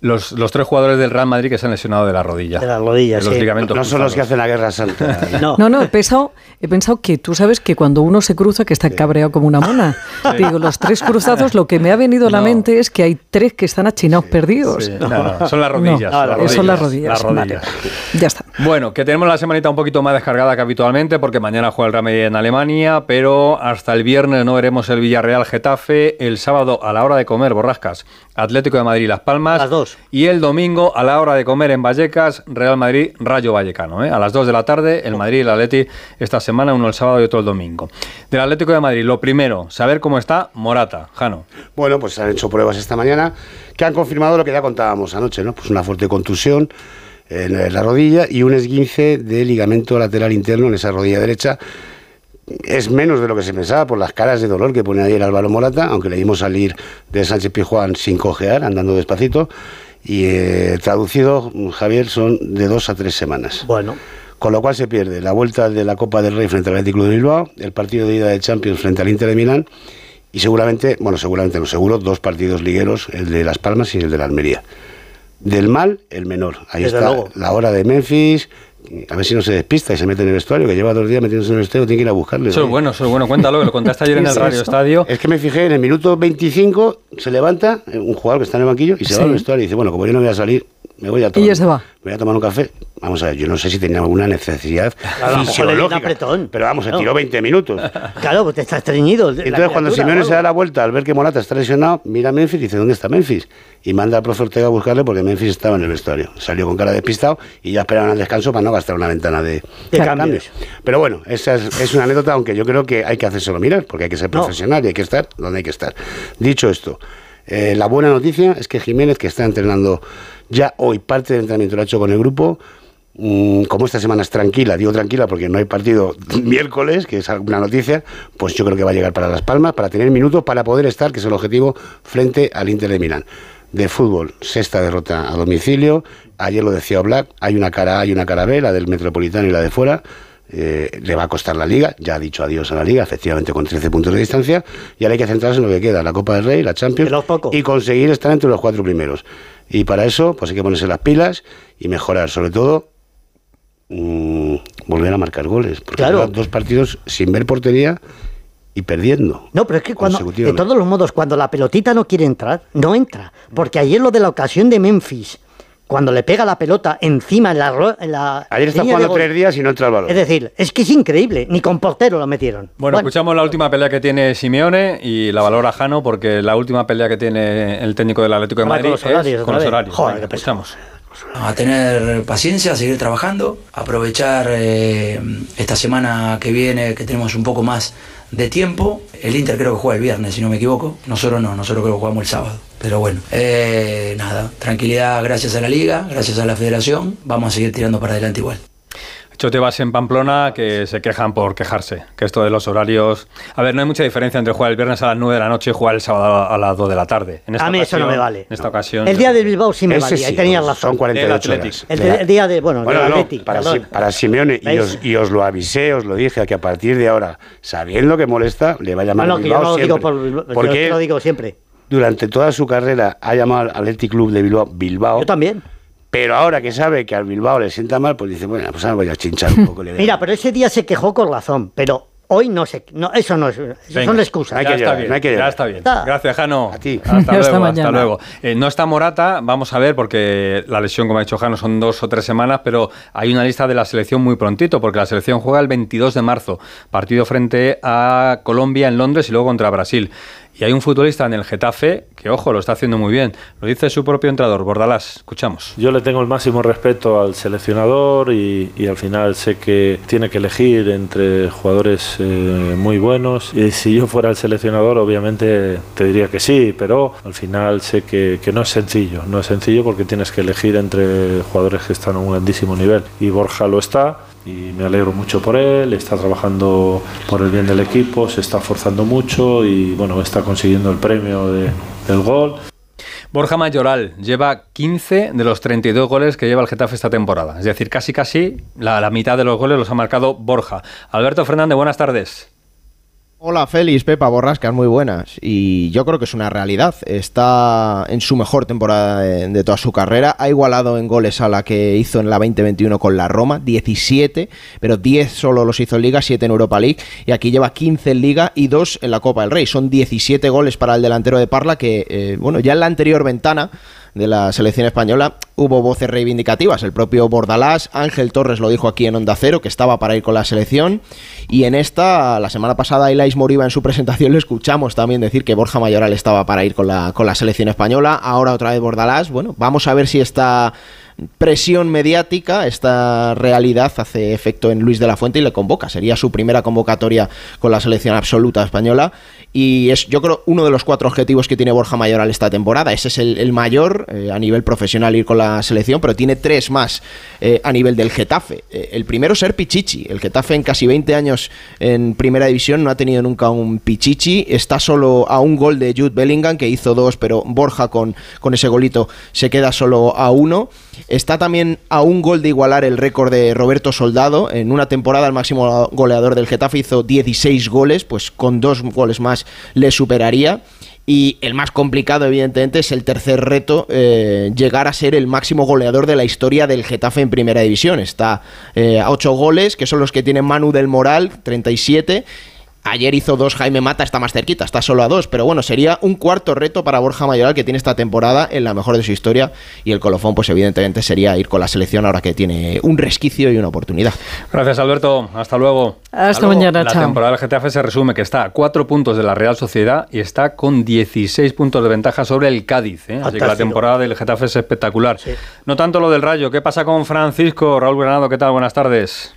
Los, los tres jugadores del Real Madrid que se han lesionado de la rodilla. De las rodillas, De los sí. ligamentos No son los que hacen la guerra santa. No. No, no, he pensado, he pensado que tú sabes que cuando uno se cruza que está cabreado como una mona. Digo, los tres cruzados, lo que me ha venido a la No. mente es que hay tres que están achinados perdidos. Sí, no, no, son las rodillas. No, las son las rodillas. Las rodillas. Ya está. Bueno, que tenemos la semanita un poquito más descargada que habitualmente, porque mañana juega el Real Madrid en Alemania, pero hasta el viernes no veremos el Villarreal Getafe, el sábado a la hora de comer, borrascas, Atlético de Madrid Las Palmas, Las dos. Y el domingo a la hora de comer en Vallecas, Real Madrid Rayo Vallecano, ¿eh? a las 2 de la tarde, el Madrid y el Atleti esta semana, uno el sábado y otro el domingo. Del Atlético de Madrid, lo primero, saber cómo está Morata, Jano. Bueno, pues se han hecho pruebas esta mañana que han confirmado lo que ya contábamos anoche, ¿no? Pues una fuerte contusión en la rodilla y un esguince de ligamento lateral interno en esa rodilla derecha. Es menos de lo que se pensaba por las caras de dolor que pone ayer Álvaro Morata, aunque le dimos salir de Sánchez Pijuán sin cojear, andando despacito. Y eh, traducido, Javier, son de dos a tres semanas. Bueno. Con lo cual se pierde la vuelta de la Copa del Rey frente al Atlético de Bilbao, el partido de ida de Champions frente al Inter de Milán y seguramente, bueno, seguramente no seguro, dos partidos ligueros, el de Las Palmas y el de la Almería. Del mal, el menor. Ahí Desde está luego. la hora de Memphis. A ver si no se despista y se mete en el vestuario, que lleva dos días metiéndose en el vestuario, tiene que ir a buscarle. Eso es bueno, eso es bueno. Cuéntalo, que lo contaste ayer en ¿Qué el Radio? Estadio. Es que me fijé, en el minuto 25 se levanta eh, un jugador que está en el banquillo y se Sí. va al vestuario y dice, bueno, como yo no voy a salir, me voy a tomar, ya se va. me voy a tomar un café. Vamos a ver, yo no sé si tenía alguna necesidad un fisiológica. Pero vamos, se Claro. tiró 20 minutos. Claro, pues te estás estreñido. la Entonces, cuando Simeone se da la vuelta al ver que Morata está lesionado, mira a Memphis y dice, ¿dónde está Memphis? Y manda al profe Ortega a buscarle porque Memphis estaba en el vestuario. Salió con cara despistado y ya esperaban al descanso para no gastar una ventana de, De cambios. Pero bueno, esa es, es una anécdota, aunque yo creo que hay que hacérselo mirar, porque hay que ser No. profesional y hay que estar donde hay que estar. Dicho esto, eh, la buena noticia es que Jiménez, que está entrenando ya hoy, parte del entrenamiento lo ha hecho con el grupo, como esta semana es tranquila, digo tranquila porque no hay partido miércoles, que es alguna noticia, pues yo creo que va a llegar para Las Palmas, para tener minutos, para poder estar, que es el objetivo, frente al Inter de Milán. De fútbol, sexta derrota a domicilio, ayer lo decía Black, hay una cara A y una cara B, la del Metropolitano y la de fuera, eh, le va a costar la liga, ya ha dicho adiós a la liga, efectivamente con 13 puntos de distancia, y ahora hay que centrarse en lo que queda, la Copa del Rey, la Champions, y conseguir estar entre los cuatro primeros. Y para eso, pues hay que ponerse las pilas y mejorar, sobre todo, mm, volver a marcar goles, porque Claro. dos partidos sin ver portería y perdiendo. No, pero es que cuando, de todos los modos, cuando la pelotita no quiere entrar, no entra. Porque ayer lo de la ocasión de Memphis, cuando le pega la pelota encima en la... ro- En la Ayer está jugando tres días y no entra el balón. Es decir, es que es increíble, ni con portero lo metieron. Bueno, escuchamos la última pelea que tiene Simeone y la valora Jano porque la última pelea que tiene el técnico del Atlético de Ahora Madrid con los horarios es con los horarios. Joder, Venga, qué pesado. A tener paciencia, a seguir trabajando, aprovechar eh, esta semana que viene que tenemos un poco más de tiempo. El Inter creo que juega el viernes, si no me equivoco. Nosotros no, nosotros creo que jugamos el sábado. Pero bueno, eh, nada, tranquilidad gracias a la liga, gracias a la federación. Vamos a seguir tirando para adelante igual. Chotebas en Pamplona que se quejan por quejarse, que esto de los horarios... A ver, no hay mucha diferencia entre jugar el viernes a las 9 de la noche y jugar el sábado a las 2 de la tarde. En A mí eso no me vale. En esta ocasión... El día del Bilbao sí me Ese valía, sí, y tenías pues, razón. Son 48 Del horas. El, de- el día de, bueno, Bueno, no, Atleti, para. Si- para Simeone, y os, y os lo avisé, os lo dije, que a partir de ahora, sabiendo que molesta, le va a llamar No, no, que yo Bilbao no lo digo siempre. por Bilbao, yo Porque lo digo siempre. durante toda su carrera ha llamado al Athletic Club de Bilbao Bilbao. Yo también. Pero ahora que sabe que al Bilbao le sienta mal, pues dice, bueno, pues ahora voy a chinchar un poco. le voy a- Mira, pero ese día se quejó con razón, pero hoy no se... No, eso no es... Eso Venga, son excusas. ya está bien, ya está bien. Gracias, Jano. A ti. Hasta luego, hasta mañana. luego. Eh, no está Morata, vamos a ver, porque la lesión, como ha dicho Jano, son dos o tres semanas, pero hay una lista de la selección muy prontito, porque la selección juega el 22 de marzo, partido frente a Colombia en Londres y luego contra Brasil. Y hay un futbolista en el Getafe que, ojo, lo está haciendo muy bien. Lo dice su propio entrenador, Bordalás. Escuchamos. Yo le tengo el máximo respeto al seleccionador y, y al final sé que tiene que elegir entre jugadores eh, muy buenos. Y si yo fuera el seleccionador, obviamente te diría que sí, pero al final sé que, que no es sencillo. No es sencillo porque tienes que elegir entre jugadores que están a un grandísimo nivel. Y Borja lo está. Y me alegro mucho por él, está trabajando por el bien del equipo, se está esforzando mucho y bueno, está consiguiendo el premio de- del gol. Borja Mayoral lleva 15 de los 32 goles que lleva el Getafe esta temporada. Es decir, casi casi la mitad de los goles los ha marcado Borja. Alberto Fernández, buenas tardes. Hola Félix, Pepa, Borrascas, muy buenas. Y yo creo que es una realidad. Está en su mejor temporada de, toda su carrera. Ha igualado en goles a la que hizo en la 2021 con la Roma, 17, pero 10 solo los hizo en Liga, 7 en Europa League. Y aquí lleva 15 en Liga y 2 en la Copa del Rey. Son 17 goles para el delantero de Parla que, eh, bueno, ya en la anterior ventana de la selección española hubo voces reivindicativas. El propio Bordalás, Ángel Torres lo dijo aquí en Onda Cero, que estaba para ir con la selección. Y en esta, la semana pasada, Ilais Moriba en su presentación le escuchamos también decir que Borja Mayoral estaba para ir con la, con la selección española. Ahora otra vez Bordalás. Bueno, vamos a ver si esta presión mediática, esta realidad hace efecto en Luis de la Fuente y le convoca. Sería su primera convocatoria con la selección absoluta española. Y es, yo creo, uno de los cuatro objetivos que tiene Borja Mayoral esta temporada. Ese es el, mayor eh, a nivel profesional ir con la selección, pero tiene tres más eh, a nivel del Getafe. Eh, el primero ser Pichichi. El Getafe en casi 20 años en primera división no ha tenido nunca un Pichichi. Está solo a un gol de Jude Bellingham, que hizo dos, pero Borja con, con ese golito se queda solo a uno. Está también a un gol de igualar el récord de Roberto Soldado. En una temporada el máximo goleador del Getafe hizo 16 goles, pues con dos goles más le superaría. Y el más complicado, evidentemente, es el tercer reto, eh, llegar a ser el máximo goleador de la historia del Getafe en Primera División. Está eh, a 8 goles, que son los que tiene Manu del Moral, 37. Ayer hizo dos Jaime Mata, está más cerquita, está solo a dos, pero bueno, sería un cuarto reto para Borja Mayoral que tiene esta temporada en la mejor de su historia y el colofón pues evidentemente sería ir con la selección ahora que tiene un resquicio y una oportunidad. Gracias Alberto, hasta luego. Hasta mañana, La chao. temporada del Getafe se resume que está a cuatro puntos de la Real Sociedad y está con 16 puntos de ventaja sobre el Cádiz. ¿eh? Así que la temporada del Getafe es espectacular. No tanto lo del Rayo. ¿Qué pasa con Francisco? Raúl Granado, ¿qué tal? Buenas tardes.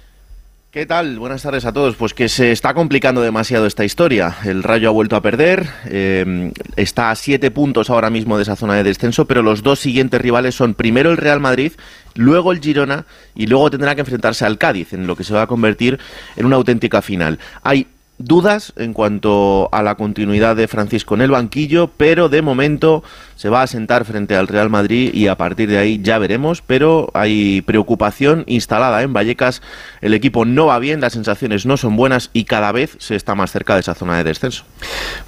¿Qué tal? Buenas tardes a todos. Pues que se está complicando demasiado esta historia. El Rayo ha vuelto a perder, eh, está a siete puntos ahora mismo de esa zona de descenso, pero los dos siguientes rivales son primero el Real Madrid, luego el Girona y luego tendrá que enfrentarse al Cádiz, en lo que se va a convertir en una auténtica final. Hay dudas en cuanto a la continuidad de Francisco en el banquillo, pero de momento se va a sentar frente al Real Madrid y a partir de ahí ya veremos, pero hay preocupación instalada en Vallecas, el equipo no va bien, las sensaciones no son buenas y cada vez se está más cerca de esa zona de descenso.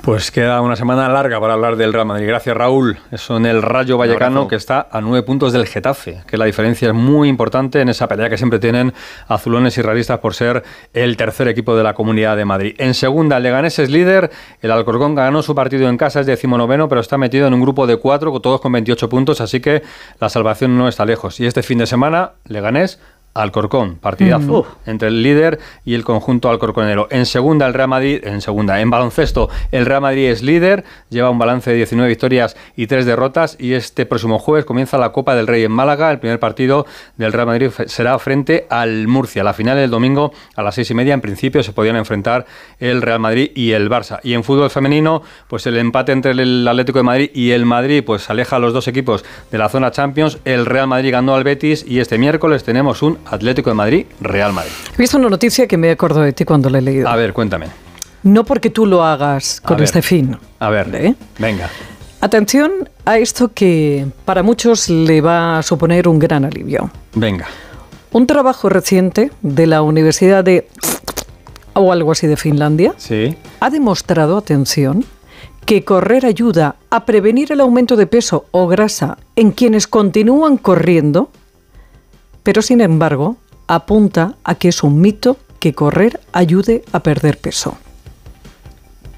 Pues queda una semana larga para hablar del Real Madrid. Gracias, Raúl. Eso en el Rayo Vallecano, que está a nueve puntos del Getafe, que la diferencia es muy importante en esa pelea que siempre tienen azulones y realistas por ser el tercer equipo de la Comunidad de Madrid. En segunda, el Leganés es líder. El Alcorcón ganó su partido en casa, es decimonoveno, pero está metido en un grupo de cuatro, todos con 28 puntos, así que la salvación no está lejos. Y este fin de semana, Leganés. Alcorcón, partidazo Uf. entre el líder y el conjunto alcorconero. En segunda, el Real Madrid, en segunda, en baloncesto, el Real Madrid es líder, lleva un balance de 19 victorias y 3 derrotas y este próximo jueves comienza la Copa del Rey en Málaga. El primer partido del Real Madrid será frente al Murcia. La final del domingo a las seis y media, en principio, se podían enfrentar el Real Madrid y el Barça. Y en fútbol femenino, pues el empate entre el Atlético de Madrid y el Madrid, pues aleja a los dos equipos de la zona Champions. El Real Madrid ganó al Betis y este miércoles tenemos un Atlético de Madrid, Real Madrid. He visto una noticia que me acuerdo de ti cuando la he leído. A ver, cuéntame. No porque tú lo hagas con ver. este fin. A ver, ¿Eh? venga. Atención a esto que para muchos le va a suponer un gran alivio. Venga. Un trabajo reciente de la Universidad de o algo así de Finlandia Sí. ha demostrado, atención, que correr ayuda a prevenir el aumento de peso o grasa en quienes continúan corriendo, pero sin embargo apunta a que es un mito que correr ayude a perder peso.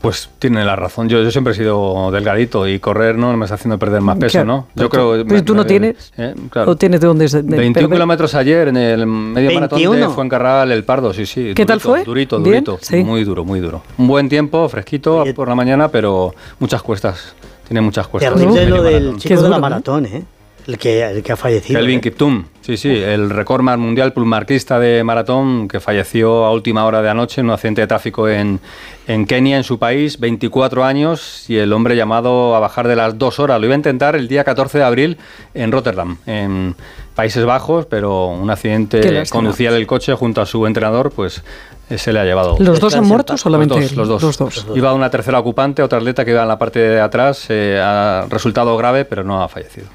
Pues tiene la razón. Yo, yo siempre he sido delgadito y correr no me está haciendo perder más peso, Claro. ¿no? Yo creo. tú- pero tú no tienes- eh, claro. ¿O tienes de dónde? de- de- 21 pero- kilómetros ayer en el medio maratón de 21. Fuencarral, el Pardo, sí, sí. ¿Qué tal fue? Durito, ¿Bien? durito. Sí. Muy duro, muy duro. Un buen tiempo, fresquito por la mañana, pero muchas cuestas. Tiene muchas cuestas. Terrible el lo del chico de la maratón, ¿eh? El que, el que ha fallecido. Kelvin ¿eh? Kiptum, sí, sí, el récord mundial pulmarquista de maratón que falleció a última hora de anoche en un accidente de tráfico en, en Kenia, en su país, 24 años, y el hombre llamado a bajar de las dos horas. Lo iba a intentar el día 14 de abril en Rotterdam, en Países Bajos, pero un accidente, conducía el coche junto a su entrenador, pues eh, se le ha llevado. ¿Los dos han muerto o solamente Los dos, él? los dos. Los dos. Iba una tercera ocupante, otra atleta que iba en la parte de atrás, eh, ha resultado grave, pero no ha fallecido.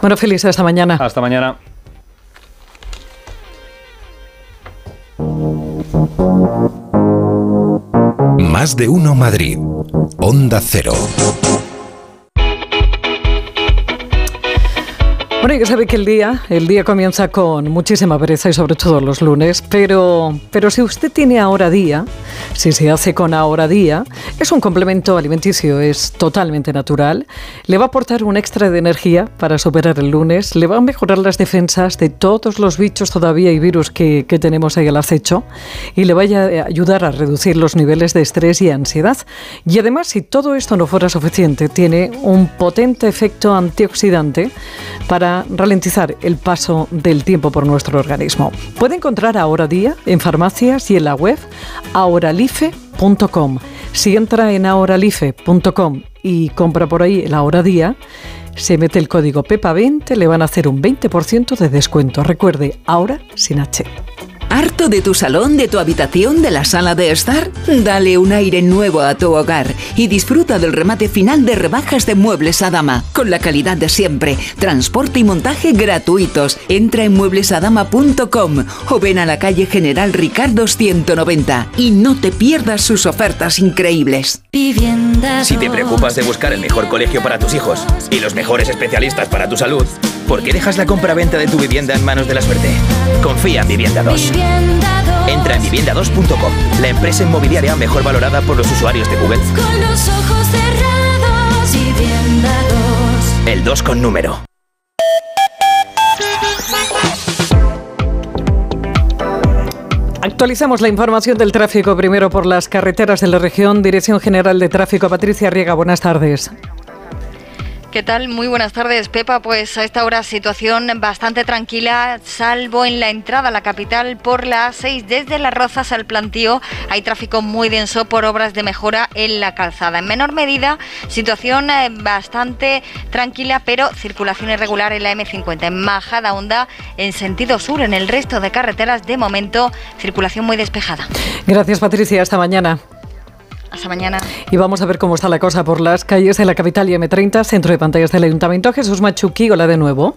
Bueno, Feliz, hasta mañana. Hasta mañana. Más de uno Madrid. Onda Cero. Bueno, ya sabe que el día, el día comienza con muchísima pereza y sobre todo los lunes, pero, pero si usted tiene ahora día, si se hace con ahora día, es un complemento alimenticio, es totalmente natural, le va a aportar un extra de energía para superar el lunes, le va a mejorar las defensas de todos los bichos todavía y virus que, que tenemos ahí al acecho y le vaya a ayudar a reducir los niveles de estrés y ansiedad. Y además, si todo esto no fuera suficiente, tiene un potente efecto antioxidante para ralentizar el paso del tiempo por nuestro organismo. Puede encontrar Ahora Día en farmacias y en la web ahoralife.com. Si entra en ahoralife.com y compra por ahí el Ahora Día, se mete el código PEPA20, le van a hacer un 20% de descuento. Recuerde, ahora sin H. ¿Harto de tu salón, de tu habitación, de la sala de estar? Dale un aire nuevo a tu hogar y disfruta del remate final de rebajas de Muebles a Dama, con la calidad de siempre, transporte y montaje gratuitos. Entra en mueblesadama.com o ven a la calle General Ricardo 190 y no te pierdas sus ofertas increíbles. Si te preocupas de buscar el mejor colegio para tus hijos y los mejores especialistas para tu salud, ¿Por qué dejas la compra-venta de tu vivienda en manos de la suerte? Confía en Vivienda 2. Entra en vivienda2.com, la empresa inmobiliaria mejor valorada por los usuarios de Google. Con los ojos cerrados, Vivienda 2. El 2 con número. Actualizamos la información del tráfico primero por las carreteras de la región. Dirección General de Tráfico, Patricia Riega, buenas tardes. ¿Qué tal? Muy buenas tardes, Pepa. Pues a esta hora situación bastante tranquila, salvo en la entrada a la capital por la 6 desde Las Rozas al Plantío. Hay tráfico muy denso por obras de mejora en la calzada. En menor medida, situación eh, bastante tranquila, pero circulación irregular en la M50 en Majada Honda en sentido sur. En el resto de carreteras, de momento, circulación muy despejada. Gracias, Patricia. Hasta mañana. Hasta mañana. Y vamos a ver cómo está la cosa por las calles de la capital y M30, centro de pantallas del Ayuntamiento. Jesús Machuqui, hola de nuevo.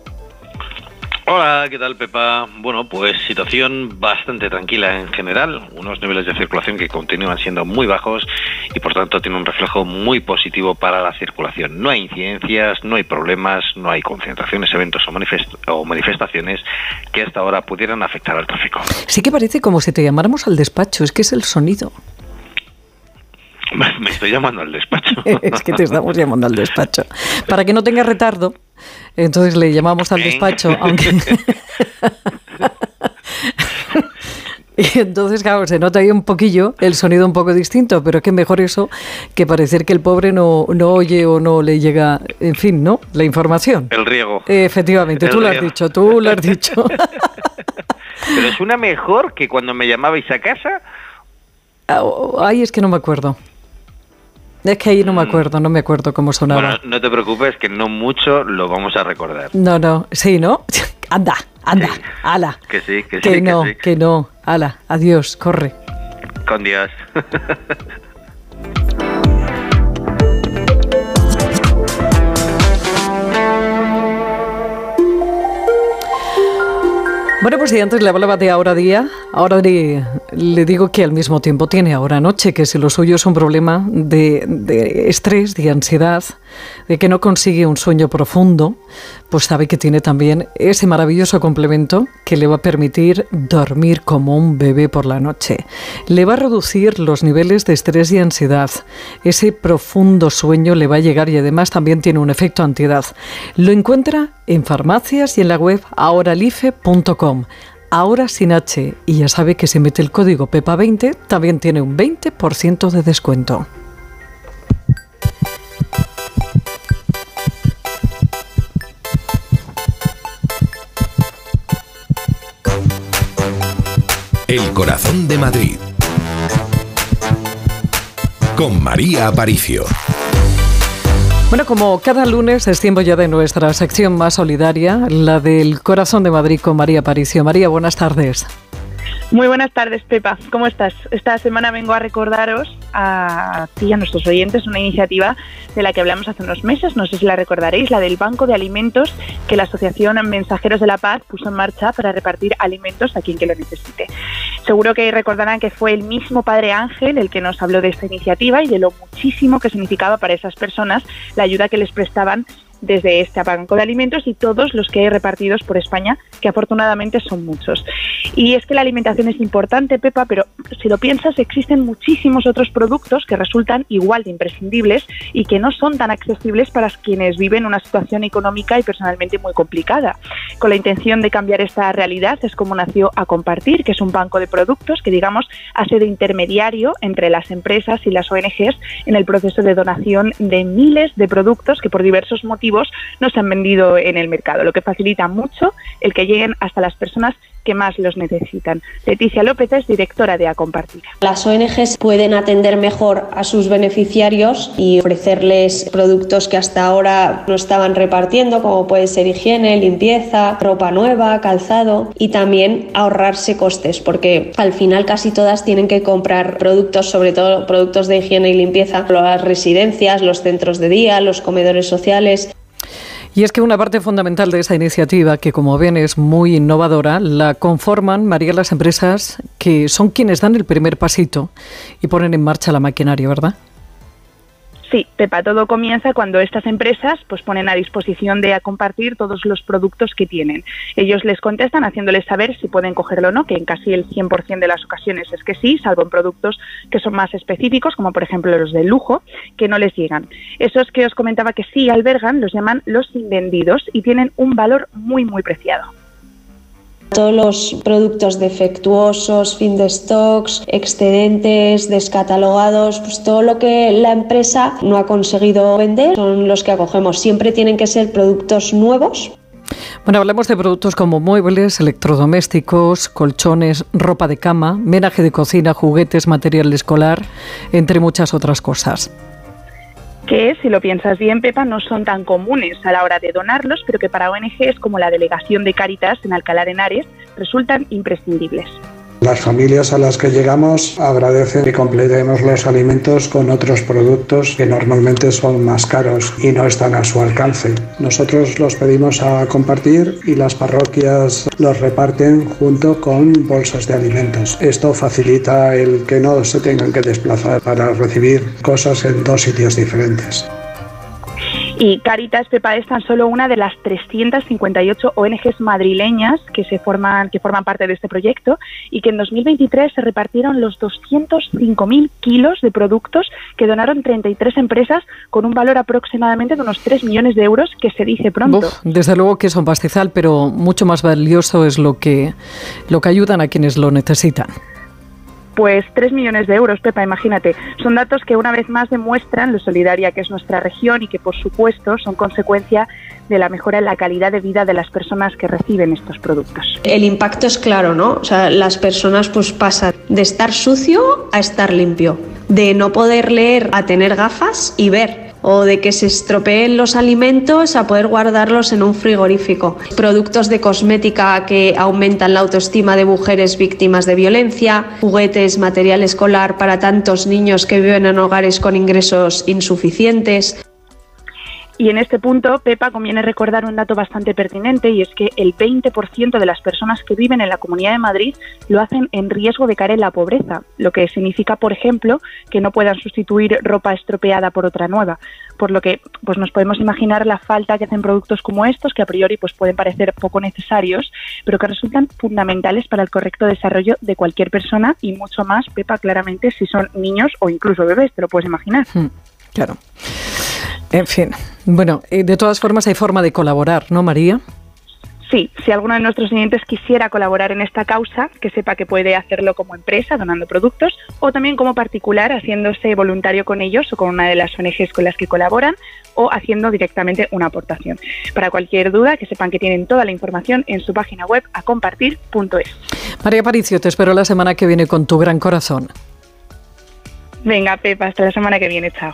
Hola, ¿qué tal Pepa? Bueno, pues situación bastante tranquila en general, unos niveles de circulación que continúan siendo muy bajos y por tanto tiene un reflejo muy positivo para la circulación. No hay incidencias, no hay problemas, no hay concentraciones, eventos o, manifest o manifestaciones que hasta ahora pudieran afectar al tráfico. Sí que parece como si te llamáramos al despacho, es que es el sonido. Me estoy llamando al despacho. es que te estamos llamando al despacho. Para que no tenga retardo, entonces le llamamos al despacho, aunque... Y entonces, claro, se nota ahí un poquillo el sonido un poco distinto, pero es que mejor eso que parecer que el pobre no, no oye o no le llega, en fin, ¿no? La información. El riego. Efectivamente, El tú lo has dicho, tú lo has dicho. Pero es una mejor que cuando me llamabais a casa. Ah, Ay, es que no me acuerdo. Es que ahí no me acuerdo, no me acuerdo cómo sonaba. Bueno, no te preocupes que no mucho lo vamos a recordar. No, no, sí, ¿no? Anda, anda, ala. Que sí, que sí, Que no, que sí. que no, ala, adiós, corre. Con Dios. Bueno, pues si antes le hablaba de ahora día, ahora le, le digo que al mismo tiempo tiene ahora noche, que si lo suyo es un problema de, de estrés, de ansiedad, de que no consigue un sueño profundo, pues sabe que tiene también ese maravilloso complemento que le va a permitir dormir como un bebé por la noche. Le va a reducir los niveles de estrés y ansiedad. Ese profundo sueño le va a llegar y además también tiene un efecto antiedad. Lo encuentra en farmacias y en la web ahoralife.com. Ahora sin H. Y ya sabe que si mete el código PEPA20 también tiene un 20% de descuento. El corazón de Madrid. Con María Aparicio. Bueno, como cada lunes es tiempo ya de nuestra sección más solidaria, la del Corazón de Madrid con María Paricio. María, buenas tardes. Muy buenas tardes, Pepa. ¿Cómo estás? Esta semana vengo a recordaros a ti y a nuestros oyentes una iniciativa de la que hablamos hace unos meses, no sé si la recordaréis, la del Banco de Alimentos que la Asociación Mensajeros de la Paz puso en marcha para repartir alimentos a quien que lo necesite. Seguro que recordarán que fue el mismo Padre Ángel el que nos habló de esta iniciativa y de lo muchísimo que significaba para esas personas la ayuda que les prestaban desde este banco de alimentos y todos los que hay repartidos por España, que afortunadamente son muchos. Y es que la alimentación es importante, Pepa, pero si lo piensas, existen muchísimos otros productos que resultan igual de imprescindibles y que no son tan accesibles para quienes viven una situación económica y personalmente muy complicada. Con la intención de cambiar esta realidad es como nació A Compartir, que es un banco de productos que, digamos, hace de intermediario entre las empresas y las ONGs en el proceso de donación de miles de productos que por diversos motivos no se han vendido en el mercado, lo que facilita mucho el que lleguen hasta las personas que más los necesitan. Leticia López es directora de A Compartir. Las ONGs pueden atender mejor a sus beneficiarios y ofrecerles productos que hasta ahora no estaban repartiendo, como puede ser higiene, limpieza, ropa nueva, calzado y también ahorrarse costes, porque al final casi todas tienen que comprar productos, sobre todo productos de higiene y limpieza, las residencias, los centros de día, los comedores sociales. Y es que una parte fundamental de esa iniciativa, que como ven es muy innovadora, la conforman, María, las empresas que son quienes dan el primer pasito y ponen en marcha la maquinaria, ¿verdad? Sí, Pepa, todo comienza cuando estas empresas pues ponen a disposición de a compartir todos los productos que tienen. Ellos les contestan haciéndoles saber si pueden cogerlo o no, que en casi el 100% de las ocasiones es que sí, salvo en productos que son más específicos, como por ejemplo los de lujo, que no les llegan. Esos que os comentaba que sí albergan los llaman los invendidos y tienen un valor muy muy preciado. Todos los productos defectuosos, fin de stocks, excedentes, descatalogados, pues todo lo que la empresa no ha conseguido vender son los que acogemos. Siempre tienen que ser productos nuevos. Bueno, hablamos de productos como muebles, electrodomésticos, colchones, ropa de cama, menaje de cocina, juguetes, material escolar, entre muchas otras cosas que, si lo piensas bien, Pepa, no son tan comunes a la hora de donarlos, pero que para ONGs como la Delegación de Caritas en Alcalá de Henares resultan imprescindibles. Las familias a las que llegamos agradecen que completemos los alimentos con otros productos que normalmente son más caros y no están a su alcance. Nosotros los pedimos a compartir y las parroquias los reparten junto con bolsas de alimentos. Esto facilita el que no se tengan que desplazar para recibir cosas en dos sitios diferentes. Y Caritas Pepa es tan solo una de las 358 ONGs madrileñas que se forman que forman parte de este proyecto y que en 2023 se repartieron los 205.000 kilos de productos que donaron 33 empresas con un valor aproximadamente de unos 3 millones de euros que se dice pronto. desde luego que es un pastizal, pero mucho más valioso es lo que lo que ayudan a quienes lo necesitan. Pues 3 millones de euros, Pepa, imagínate. Son datos que una vez más demuestran lo solidaria que es nuestra región y que, por supuesto, son consecuencia de la mejora en la calidad de vida de las personas que reciben estos productos. El impacto es claro, ¿no? O sea, las personas pues pasan de estar sucio a estar limpio, de no poder leer a tener gafas y ver o de que se estropeen los alimentos a poder guardarlos en un frigorífico. Productos de cosmética que aumentan la autoestima de mujeres víctimas de violencia, juguetes, material escolar para tantos niños que viven en hogares con ingresos insuficientes. Y en este punto, Pepa, conviene recordar un dato bastante pertinente y es que el 20% de las personas que viven en la Comunidad de Madrid lo hacen en riesgo de caer en la pobreza, lo que significa, por ejemplo, que no puedan sustituir ropa estropeada por otra nueva, por lo que pues nos podemos imaginar la falta que hacen productos como estos que a priori pues pueden parecer poco necesarios, pero que resultan fundamentales para el correcto desarrollo de cualquier persona y mucho más, Pepa, claramente si son niños o incluso bebés, te lo puedes imaginar. Hmm, claro. En fin, bueno, eh, de todas formas hay forma de colaborar, ¿no, María? Sí, si alguno de nuestros clientes quisiera colaborar en esta causa, que sepa que puede hacerlo como empresa, donando productos, o también como particular, haciéndose voluntario con ellos o con una de las ONGs con las que colaboran, o haciendo directamente una aportación. Para cualquier duda, que sepan que tienen toda la información en su página web a compartir.es. María Paricio, te espero la semana que viene con tu gran corazón. Venga, Pepa, hasta la semana que viene, chao.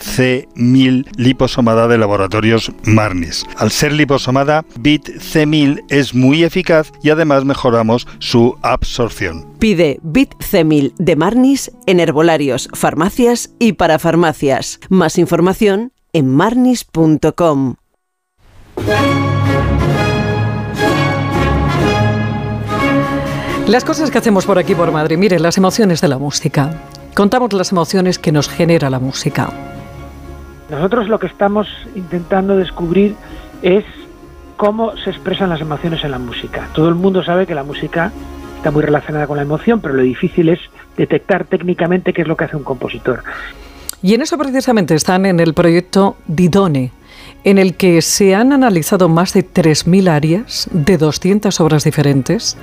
C1000 liposomada de laboratorios Marnis. Al ser liposomada, BIT C1000 es muy eficaz y además mejoramos su absorción. Pide BIT C1000 de Marnis en herbolarios, farmacias y parafarmacias. Más información en marnis.com. Las cosas que hacemos por aquí, por Madrid, mire, las emociones de la música. Contamos las emociones que nos genera la música. Nosotros lo que estamos intentando descubrir es cómo se expresan las emociones en la música. Todo el mundo sabe que la música está muy relacionada con la emoción, pero lo difícil es detectar técnicamente qué es lo que hace un compositor. Y en eso precisamente están en el proyecto Didone, en el que se han analizado más de 3.000 áreas de 200 obras diferentes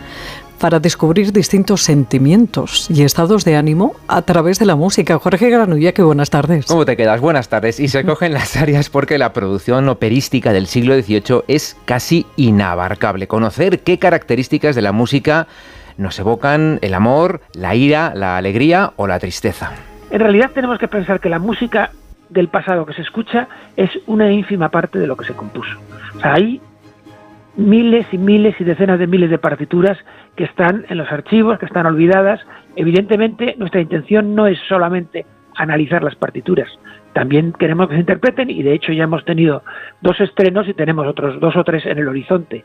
para descubrir distintos sentimientos y estados de ánimo a través de la música. Jorge Granulla, qué buenas tardes. ¿Cómo te quedas? Buenas tardes. Y se cogen las áreas porque la producción operística del siglo XVIII es casi inabarcable. Conocer qué características de la música nos evocan el amor, la ira, la alegría o la tristeza. En realidad tenemos que pensar que la música del pasado que se escucha es una ínfima parte de lo que se compuso. O sea, hay miles y miles y decenas de miles de partituras que están en los archivos, que están olvidadas. Evidentemente, nuestra intención no es solamente analizar las partituras, también queremos que se interpreten y de hecho ya hemos tenido dos estrenos y tenemos otros dos o tres en el horizonte.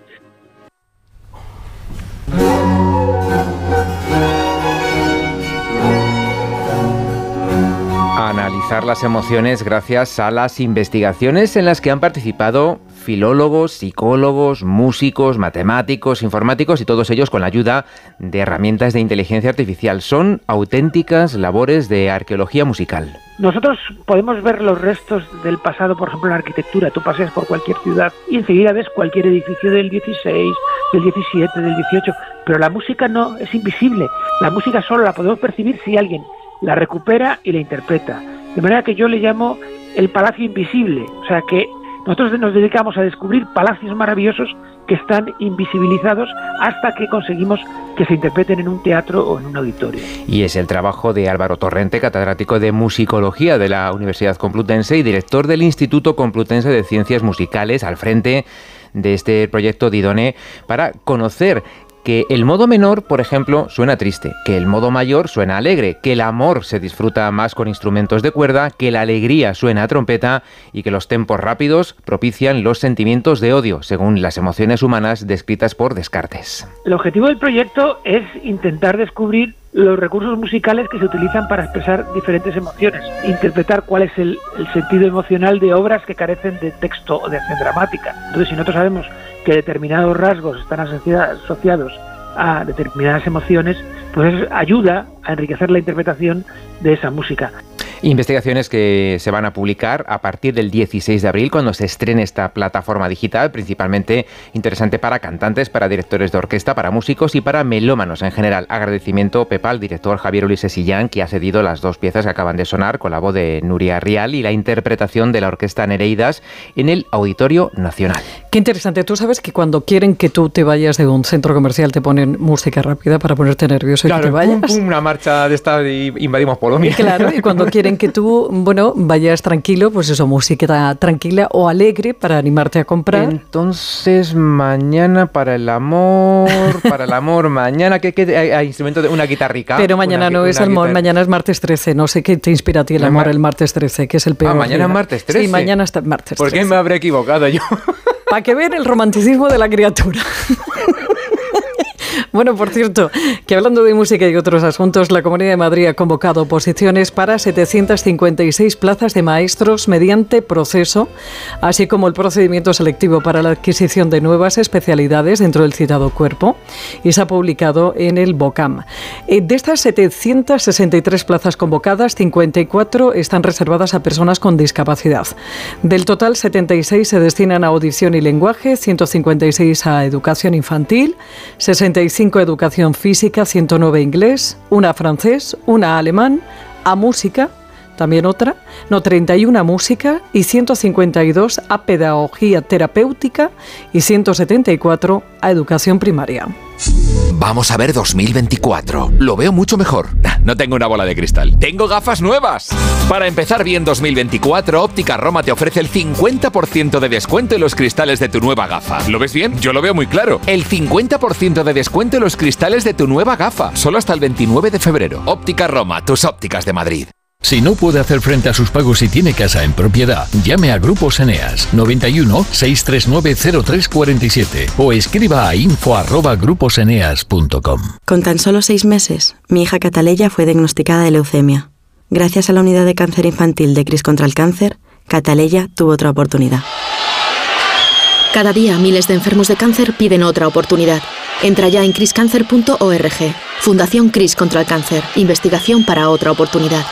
Analizar las emociones gracias a las investigaciones en las que han participado filólogos, psicólogos, músicos, matemáticos, informáticos y todos ellos con la ayuda de herramientas de inteligencia artificial. Son auténticas labores de arqueología musical. Nosotros podemos ver los restos del pasado, por ejemplo, en la arquitectura. Tú paseas por cualquier ciudad y enseguida ves cualquier edificio del 16, del 17, del 18, pero la música no es invisible. La música solo la podemos percibir si alguien la recupera y la interpreta. De manera que yo le llamo el palacio invisible, o sea que nosotros nos dedicamos a descubrir palacios maravillosos que están invisibilizados hasta que conseguimos que se interpreten en un teatro o en un auditorio. Y es el trabajo de Álvaro Torrente, catedrático de musicología de la Universidad Complutense y director del Instituto Complutense de Ciencias Musicales, al frente de este proyecto Didone, para conocer que el modo menor, por ejemplo, suena triste, que el modo mayor suena alegre, que el amor se disfruta más con instrumentos de cuerda, que la alegría suena a trompeta y que los tempos rápidos propician los sentimientos de odio, según las emociones humanas descritas por Descartes. El objetivo del proyecto es intentar descubrir los recursos musicales que se utilizan para expresar diferentes emociones, interpretar cuál es el, el, sentido emocional de obras que carecen de texto o de acción dramática. Entonces, si nosotros sabemos que determinados rasgos están asociados a determinadas emociones, pues eso ayuda a enriquecer la interpretación de esa música. Investigaciones que se van a publicar a partir del 16 de abril cuando se estrene esta plataforma digital, principalmente interesante para cantantes, para directores de orquesta, para músicos y para melómanos en general. Agradecimiento Pepa al director Javier Ulises Sillán que ha cedido las dos piezas que acaban de sonar con la voz de Nuria Rial y la interpretación de la orquesta Nereidas en el Auditorio Nacional. Qué interesante. Tú sabes que cuando quieren que tú te vayas de un centro comercial te ponen música rápida para ponerte nervioso y que te vayas. Pum, pum, una marcha de esta y invadimos Polonia. Claro, y cuando quieren que tú, bueno, vayas tranquilo, pues eso, música tranquila o alegre para animarte a comprar. Entonces, mañana para el amor, para el amor, mañana, ¿qué, qué hay, hay instrumento de una guitarrica? Pero mañana Una- no es amor, guitarra- mañana es martes 13. No sé qué te inspira a ti el amor el martes 13, que es el peor. Ah, mañana es martes 13. Sí, mañana está martes ¿Por 13. qué me habré equivocado yo? Para que vean el romanticismo de la criatura. Bueno, por cierto, que hablando de música y otros asuntos, la Comunidad de Madrid ha convocado oposiciones para 756 plazas de maestros mediante proceso, así como el procedimiento selectivo para la adquisición de nuevas especialidades dentro del citado cuerpo, y se ha publicado en el BOCAM. Eh, de estas 763 plazas convocadas, 54 están reservadas a personas con discapacidad. Del total, 76 se destinan a audición y lenguaje, 156 a educación infantil, 60 educación física, 109 inglés, una francés, una alemán, a música, también otra, no 31 a música y 152 a pedagogía terapéutica y 174 a educación primaria. Vamos a ver 2024. Lo veo mucho mejor. No tengo una bola de cristal. Tengo gafas nuevas. Para empezar bien 2024, Óptica Roma te ofrece el 50% de descuento en los cristales de tu nueva gafa. ¿Lo ves bien? Yo lo veo muy claro. El 50% de descuento en los cristales de tu nueva gafa. Solo hasta el 29 de febrero. Óptica Roma, tus ópticas de Madrid. Si no puede hacer frente a sus pagos y tiene casa en propiedad, llame a Grupos Eneas 91 639 0347 o escriba a info@gruposeneas.com. Con tan solo seis meses, mi hija Cataleya fue diagnosticada de leucemia. Gracias a la unidad de cáncer infantil de Cris contra el Cáncer, Cataleya tuvo otra oportunidad. Cada día miles de enfermos de cáncer piden otra oportunidad. Entra ya en criscancer.org. Fundación Cris contra el cáncer. Investigación para otra oportunidad.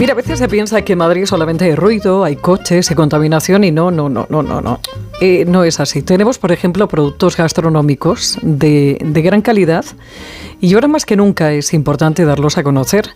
Mira, a veces se piensa que en Madrid solamente hay ruido, hay coches, hay contaminación y no, no, no, no, no, no. Eh, no es así. Tenemos, por ejemplo, productos gastronómicos de, de gran calidad y ahora más que nunca es importante darlos a conocer.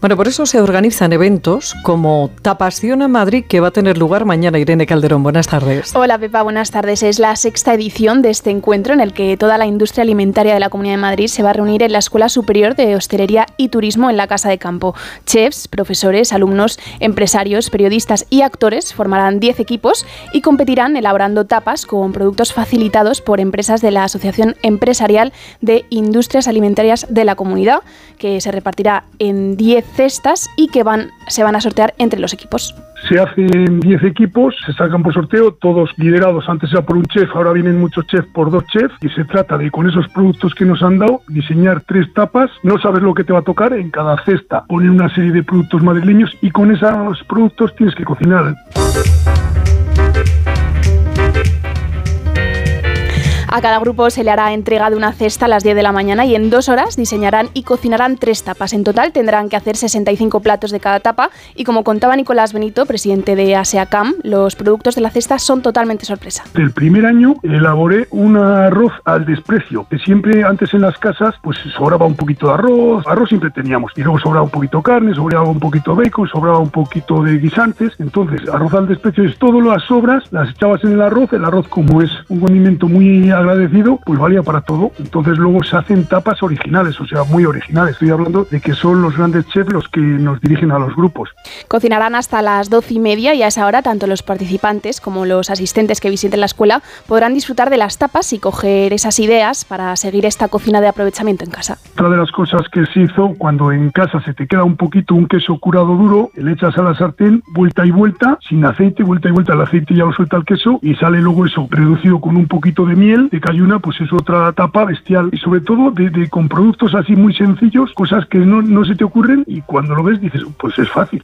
Bueno, por eso se organizan eventos como Tapación Madrid, que va a tener lugar mañana. Irene Calderón, buenas tardes. Hola Pepa, buenas tardes. Es la sexta edición de este encuentro en el que toda la industria alimentaria de la Comunidad de Madrid se va a reunir en la Escuela Superior de Hostelería y Turismo en la Casa de Campo. Chefs, profesores, alumnos, empresarios, periodistas y actores formarán 10 equipos y competirán elaborando tapas con productos facilitados por empresas de la Asociación Empresarial de Industrias Alimentarias de la comunidad, que se repartirá en 10 cestas y que van, se van a sortear entre los equipos. Se hacen 10 equipos, se sacan por sorteo, todos liderados antes era por un chef, ahora vienen muchos chefs por dos chefs y se trata de con esos productos que nos han dado diseñar tres tapas, no sabes lo que te va a tocar, en cada cesta poner una serie de productos madrileños y con esos productos tienes que cocinar. A cada grupo se le hará entrega de una cesta a las 10 de la mañana y en dos horas diseñarán y cocinarán tres tapas. En total tendrán que hacer 65 platos de cada tapa y como contaba Nicolás Benito, presidente de ASEACAM, los productos de la cesta son totalmente sorpresa. El primer año elaboré un arroz al desprecio, que siempre antes en las casas pues sobraba un poquito de arroz, arroz siempre teníamos, y luego sobraba un poquito de carne, sobraba un poquito de bacon, sobraba un poquito de guisantes, entonces arroz al desprecio es todo las sobras, las echabas en el arroz, el arroz como es un condimento muy agradecido, pues valía para todo. Entonces luego se hacen tapas originales, o sea, muy originales. Estoy hablando de que son los grandes chefs los que nos dirigen a los grupos. Cocinarán hasta las doce y media y a esa hora tanto los participantes como los asistentes que visiten la escuela podrán disfrutar de las tapas y coger esas ideas para seguir esta cocina de aprovechamiento en casa. Otra de las cosas que se hizo cuando en casa se te queda un poquito un queso curado duro, le echas a la sartén vuelta y vuelta, sin aceite, vuelta y vuelta, el aceite ya lo suelta el queso y sale luego eso reducido con un poquito de miel de cayuna, pues es otra tapa bestial y sobre todo de, de con productos así muy sencillos, cosas que no, no se te ocurren y cuando lo ves dices, pues es fácil.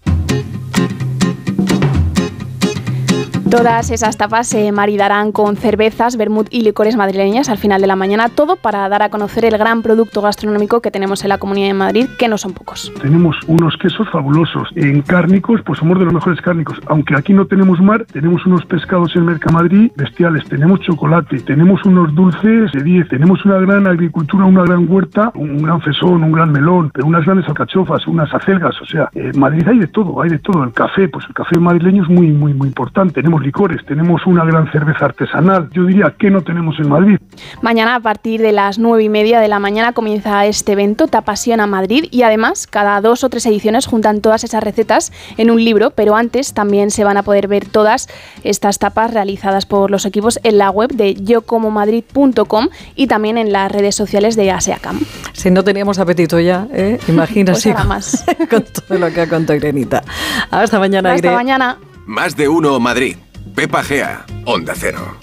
Todas esas tapas se maridarán con cervezas, vermut y licores madrileñas al final de la mañana, todo para dar a conocer el gran producto gastronómico que tenemos en la Comunidad de Madrid, que no son pocos. Tenemos unos quesos fabulosos. En cárnicos, pues somos de los mejores cárnicos. Aunque aquí no tenemos mar, tenemos unos pescados en Mercamadrid bestiales. Tenemos chocolate, tenemos unos dulces de 10, tenemos una gran agricultura, una gran huerta, un gran fesón, un gran melón, pero unas grandes alcachofas, unas acelgas. O sea, en Madrid hay de todo, hay de todo. El café, pues el café madrileño es muy, muy, muy importante. Tenemos licores, tenemos una gran cerveza artesanal. Yo diría que no tenemos en Madrid. Mañana a partir de las nueve y media de la mañana comienza este evento Tapasión a Madrid y además cada dos o tres ediciones juntan todas esas recetas en un libro, pero antes también se van a poder ver todas estas tapas realizadas por los equipos en la web de yocomomadrid.com y también en las redes sociales de ASEACAM. Si no teníamos apetito ya, ¿eh? imagina Pues más. con todo lo que ha contado Irenita. Hasta mañana, Hasta Irene. mañana. Más de uno Madrid. Pepa Gea, Onda Cero.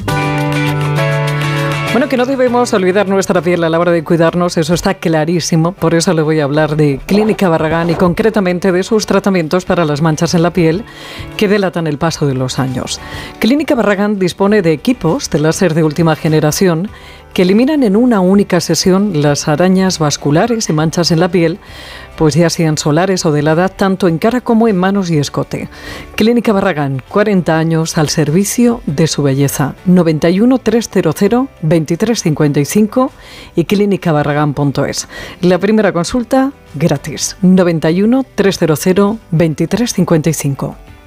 Bueno, que no debemos olvidar nuestra piel a la hora de cuidarnos, eso está clarísimo. Por eso le voy a hablar de Clínica Barragán y concretamente de sus tratamientos para las manchas en la piel que delatan el paso de los años. Clínica Barragán dispone de equipos de láser de última generación que eliminan en una única sesión las arañas vasculares y manchas en la piel, pues ya sean solares o de la tanto en cara como en manos y escote. Clínica Barragán, 40 años al servicio de su belleza. 91 300 2355 y clínicabarragán.es. La primera consulta gratis. 91 300 2355.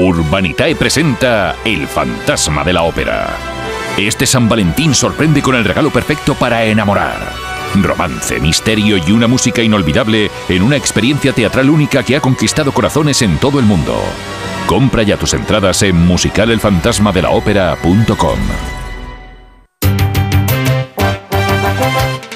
Urbanitae presenta El fantasma de la ópera. Este San Valentín sorprende con el regalo perfecto para enamorar. Romance, misterio y una música inolvidable en una experiencia teatral única que ha conquistado corazones en todo el mundo. Compra ya tus entradas en musicalelfantasmadelaopera.com.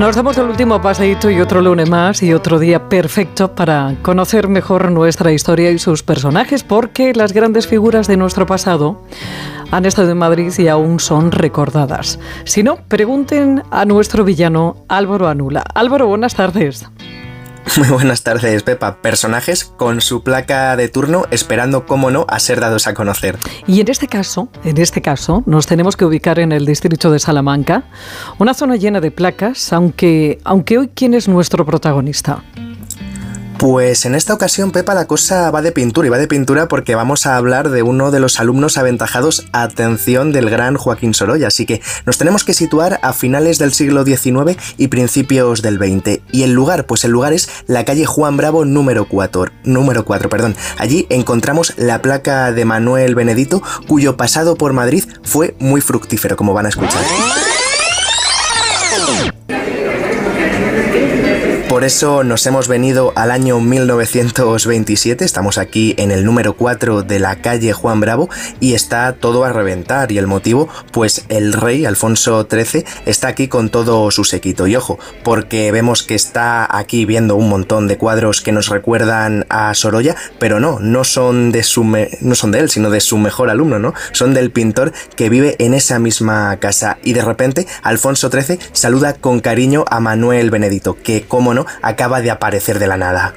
Nos damos el último paseíto y otro lunes más y otro día perfecto para conocer mejor nuestra historia y sus personajes, porque las grandes figuras de nuestro pasado han estado en Madrid y aún son recordadas. Si no, pregunten a nuestro villano Álvaro Anula. Álvaro, buenas tardes. Muy buenas tardes, Pepa. Personajes con su placa de turno esperando, cómo no, a ser dados a conocer. Y en este caso, en este caso, nos tenemos que ubicar en el distrito de Salamanca, una zona llena de placas, aunque, aunque hoy, ¿quién es nuestro protagonista? Pues en esta ocasión, Pepa, la cosa va de pintura y va de pintura porque vamos a hablar de uno de los alumnos aventajados, atención, del gran Joaquín Sorolla. Así que nos tenemos que situar a finales del siglo XIX y principios del XX. Y el lugar, pues el lugar es la calle Juan Bravo número 4. Número 4, perdón. Allí encontramos la placa de Manuel Benedito, cuyo pasado por Madrid fue muy fructífero, como van a escuchar. Por eso nos hemos venido al año 1927, estamos aquí en el número 4 de la calle Juan Bravo y está todo a reventar. Y el motivo, pues el rey Alfonso XIII está aquí con todo su sequito y ojo, porque vemos que está aquí viendo un montón de cuadros que nos recuerdan a Sorolla, pero no, no son de su no son de él, sino de su mejor alumno, ¿no? Son del pintor que vive en esa misma casa. Y de repente Alfonso XIII saluda con cariño a Manuel Benedito, que como no acaba de aparecer de la nada.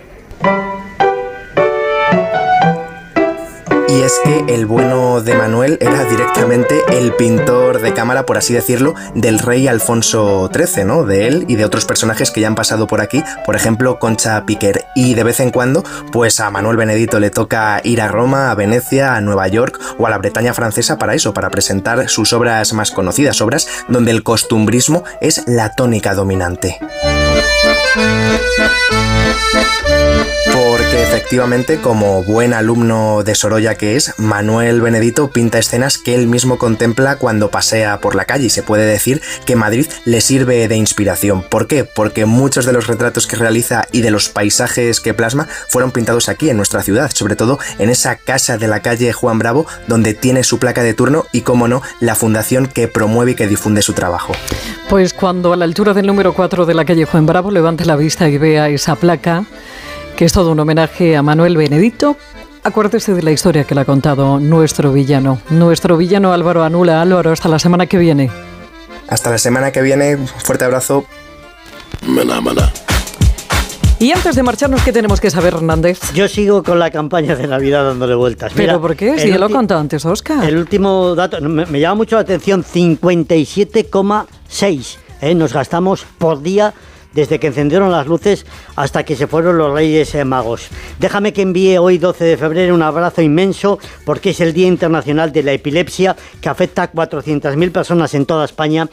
Y es que el bueno de Manuel era directamente el pintor de cámara, por así decirlo, del rey Alfonso XIII, ¿no? De él y de otros personajes que ya han pasado por aquí, por ejemplo, Concha Piquer. Y de vez en cuando, pues a Manuel Benedito le toca ir a Roma, a Venecia, a Nueva York o a la Bretaña francesa para eso, para presentar sus obras más conocidas, obras donde el costumbrismo es la tónica dominante. Porque efectivamente, como buen alumno de Sorolla que es, Manuel Benedito pinta escenas que él mismo contempla cuando pasea por la calle y se puede decir que Madrid le sirve de inspiración. ¿Por qué? Porque muchos de los retratos que realiza y de los paisajes que plasma fueron pintados aquí en nuestra ciudad, sobre todo en esa casa de la calle Juan Bravo donde tiene su placa de turno y, como no, la fundación que promueve y que difunde su trabajo. Pues cuando a la altura del número 4 de la calle Juan Bravo levante la vista y vea esa placa, que es todo un homenaje a Manuel Benedito. Acuérdese de la historia que le ha contado nuestro villano, nuestro villano Álvaro Anula. Álvaro, hasta la semana que viene. Hasta la semana que viene, fuerte abrazo. Maná, maná. Y antes de marcharnos, ¿qué tenemos que saber, Hernández? Yo sigo con la campaña de Navidad dándole vueltas. ¿Pero por qué? Si ya lo he contado antes, Oscar. El último dato, me, me llama mucho la atención, 57,6 ¿eh? nos gastamos por día desde que encendieron las luces hasta que se fueron los Reyes eh, Magos. Déjame que envíe hoy 12 de febrero un abrazo inmenso porque es el Día Internacional de la Epilepsia que afecta a 400.000 personas en toda España.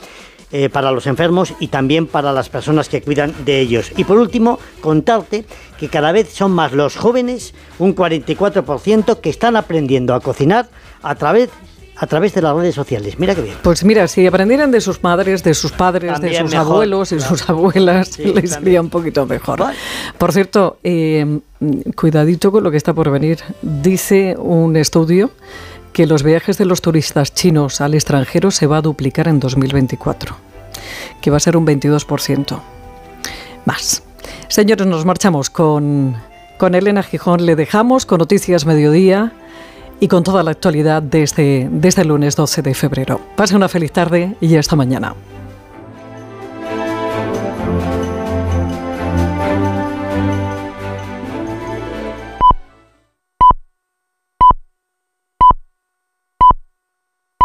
eh, para los enfermos y también para las personas que cuidan de ellos. Y por último, contarte que cada vez son más los jóvenes, un 44%, que están aprendiendo a cocinar a través a través de las redes sociales. Mira qué bien. Pues mira, si aprendieran de sus madres, de sus padres, de sus mejor, abuelos y claro. sus abuelas, Sí, les sería un poquito mejor. Por cierto, eh, cuidadito con lo que está por venir. Dice un estudio que los viajes de los turistas chinos al extranjero se va a duplicar en 2024, que va a ser un 22% más. Señores, nos marchamos con, con Elena Gijón. Le dejamos con Noticias Mediodía y con toda la actualidad desde, desde el lunes 12 de febrero. Pase una feliz tarde y hasta mañana.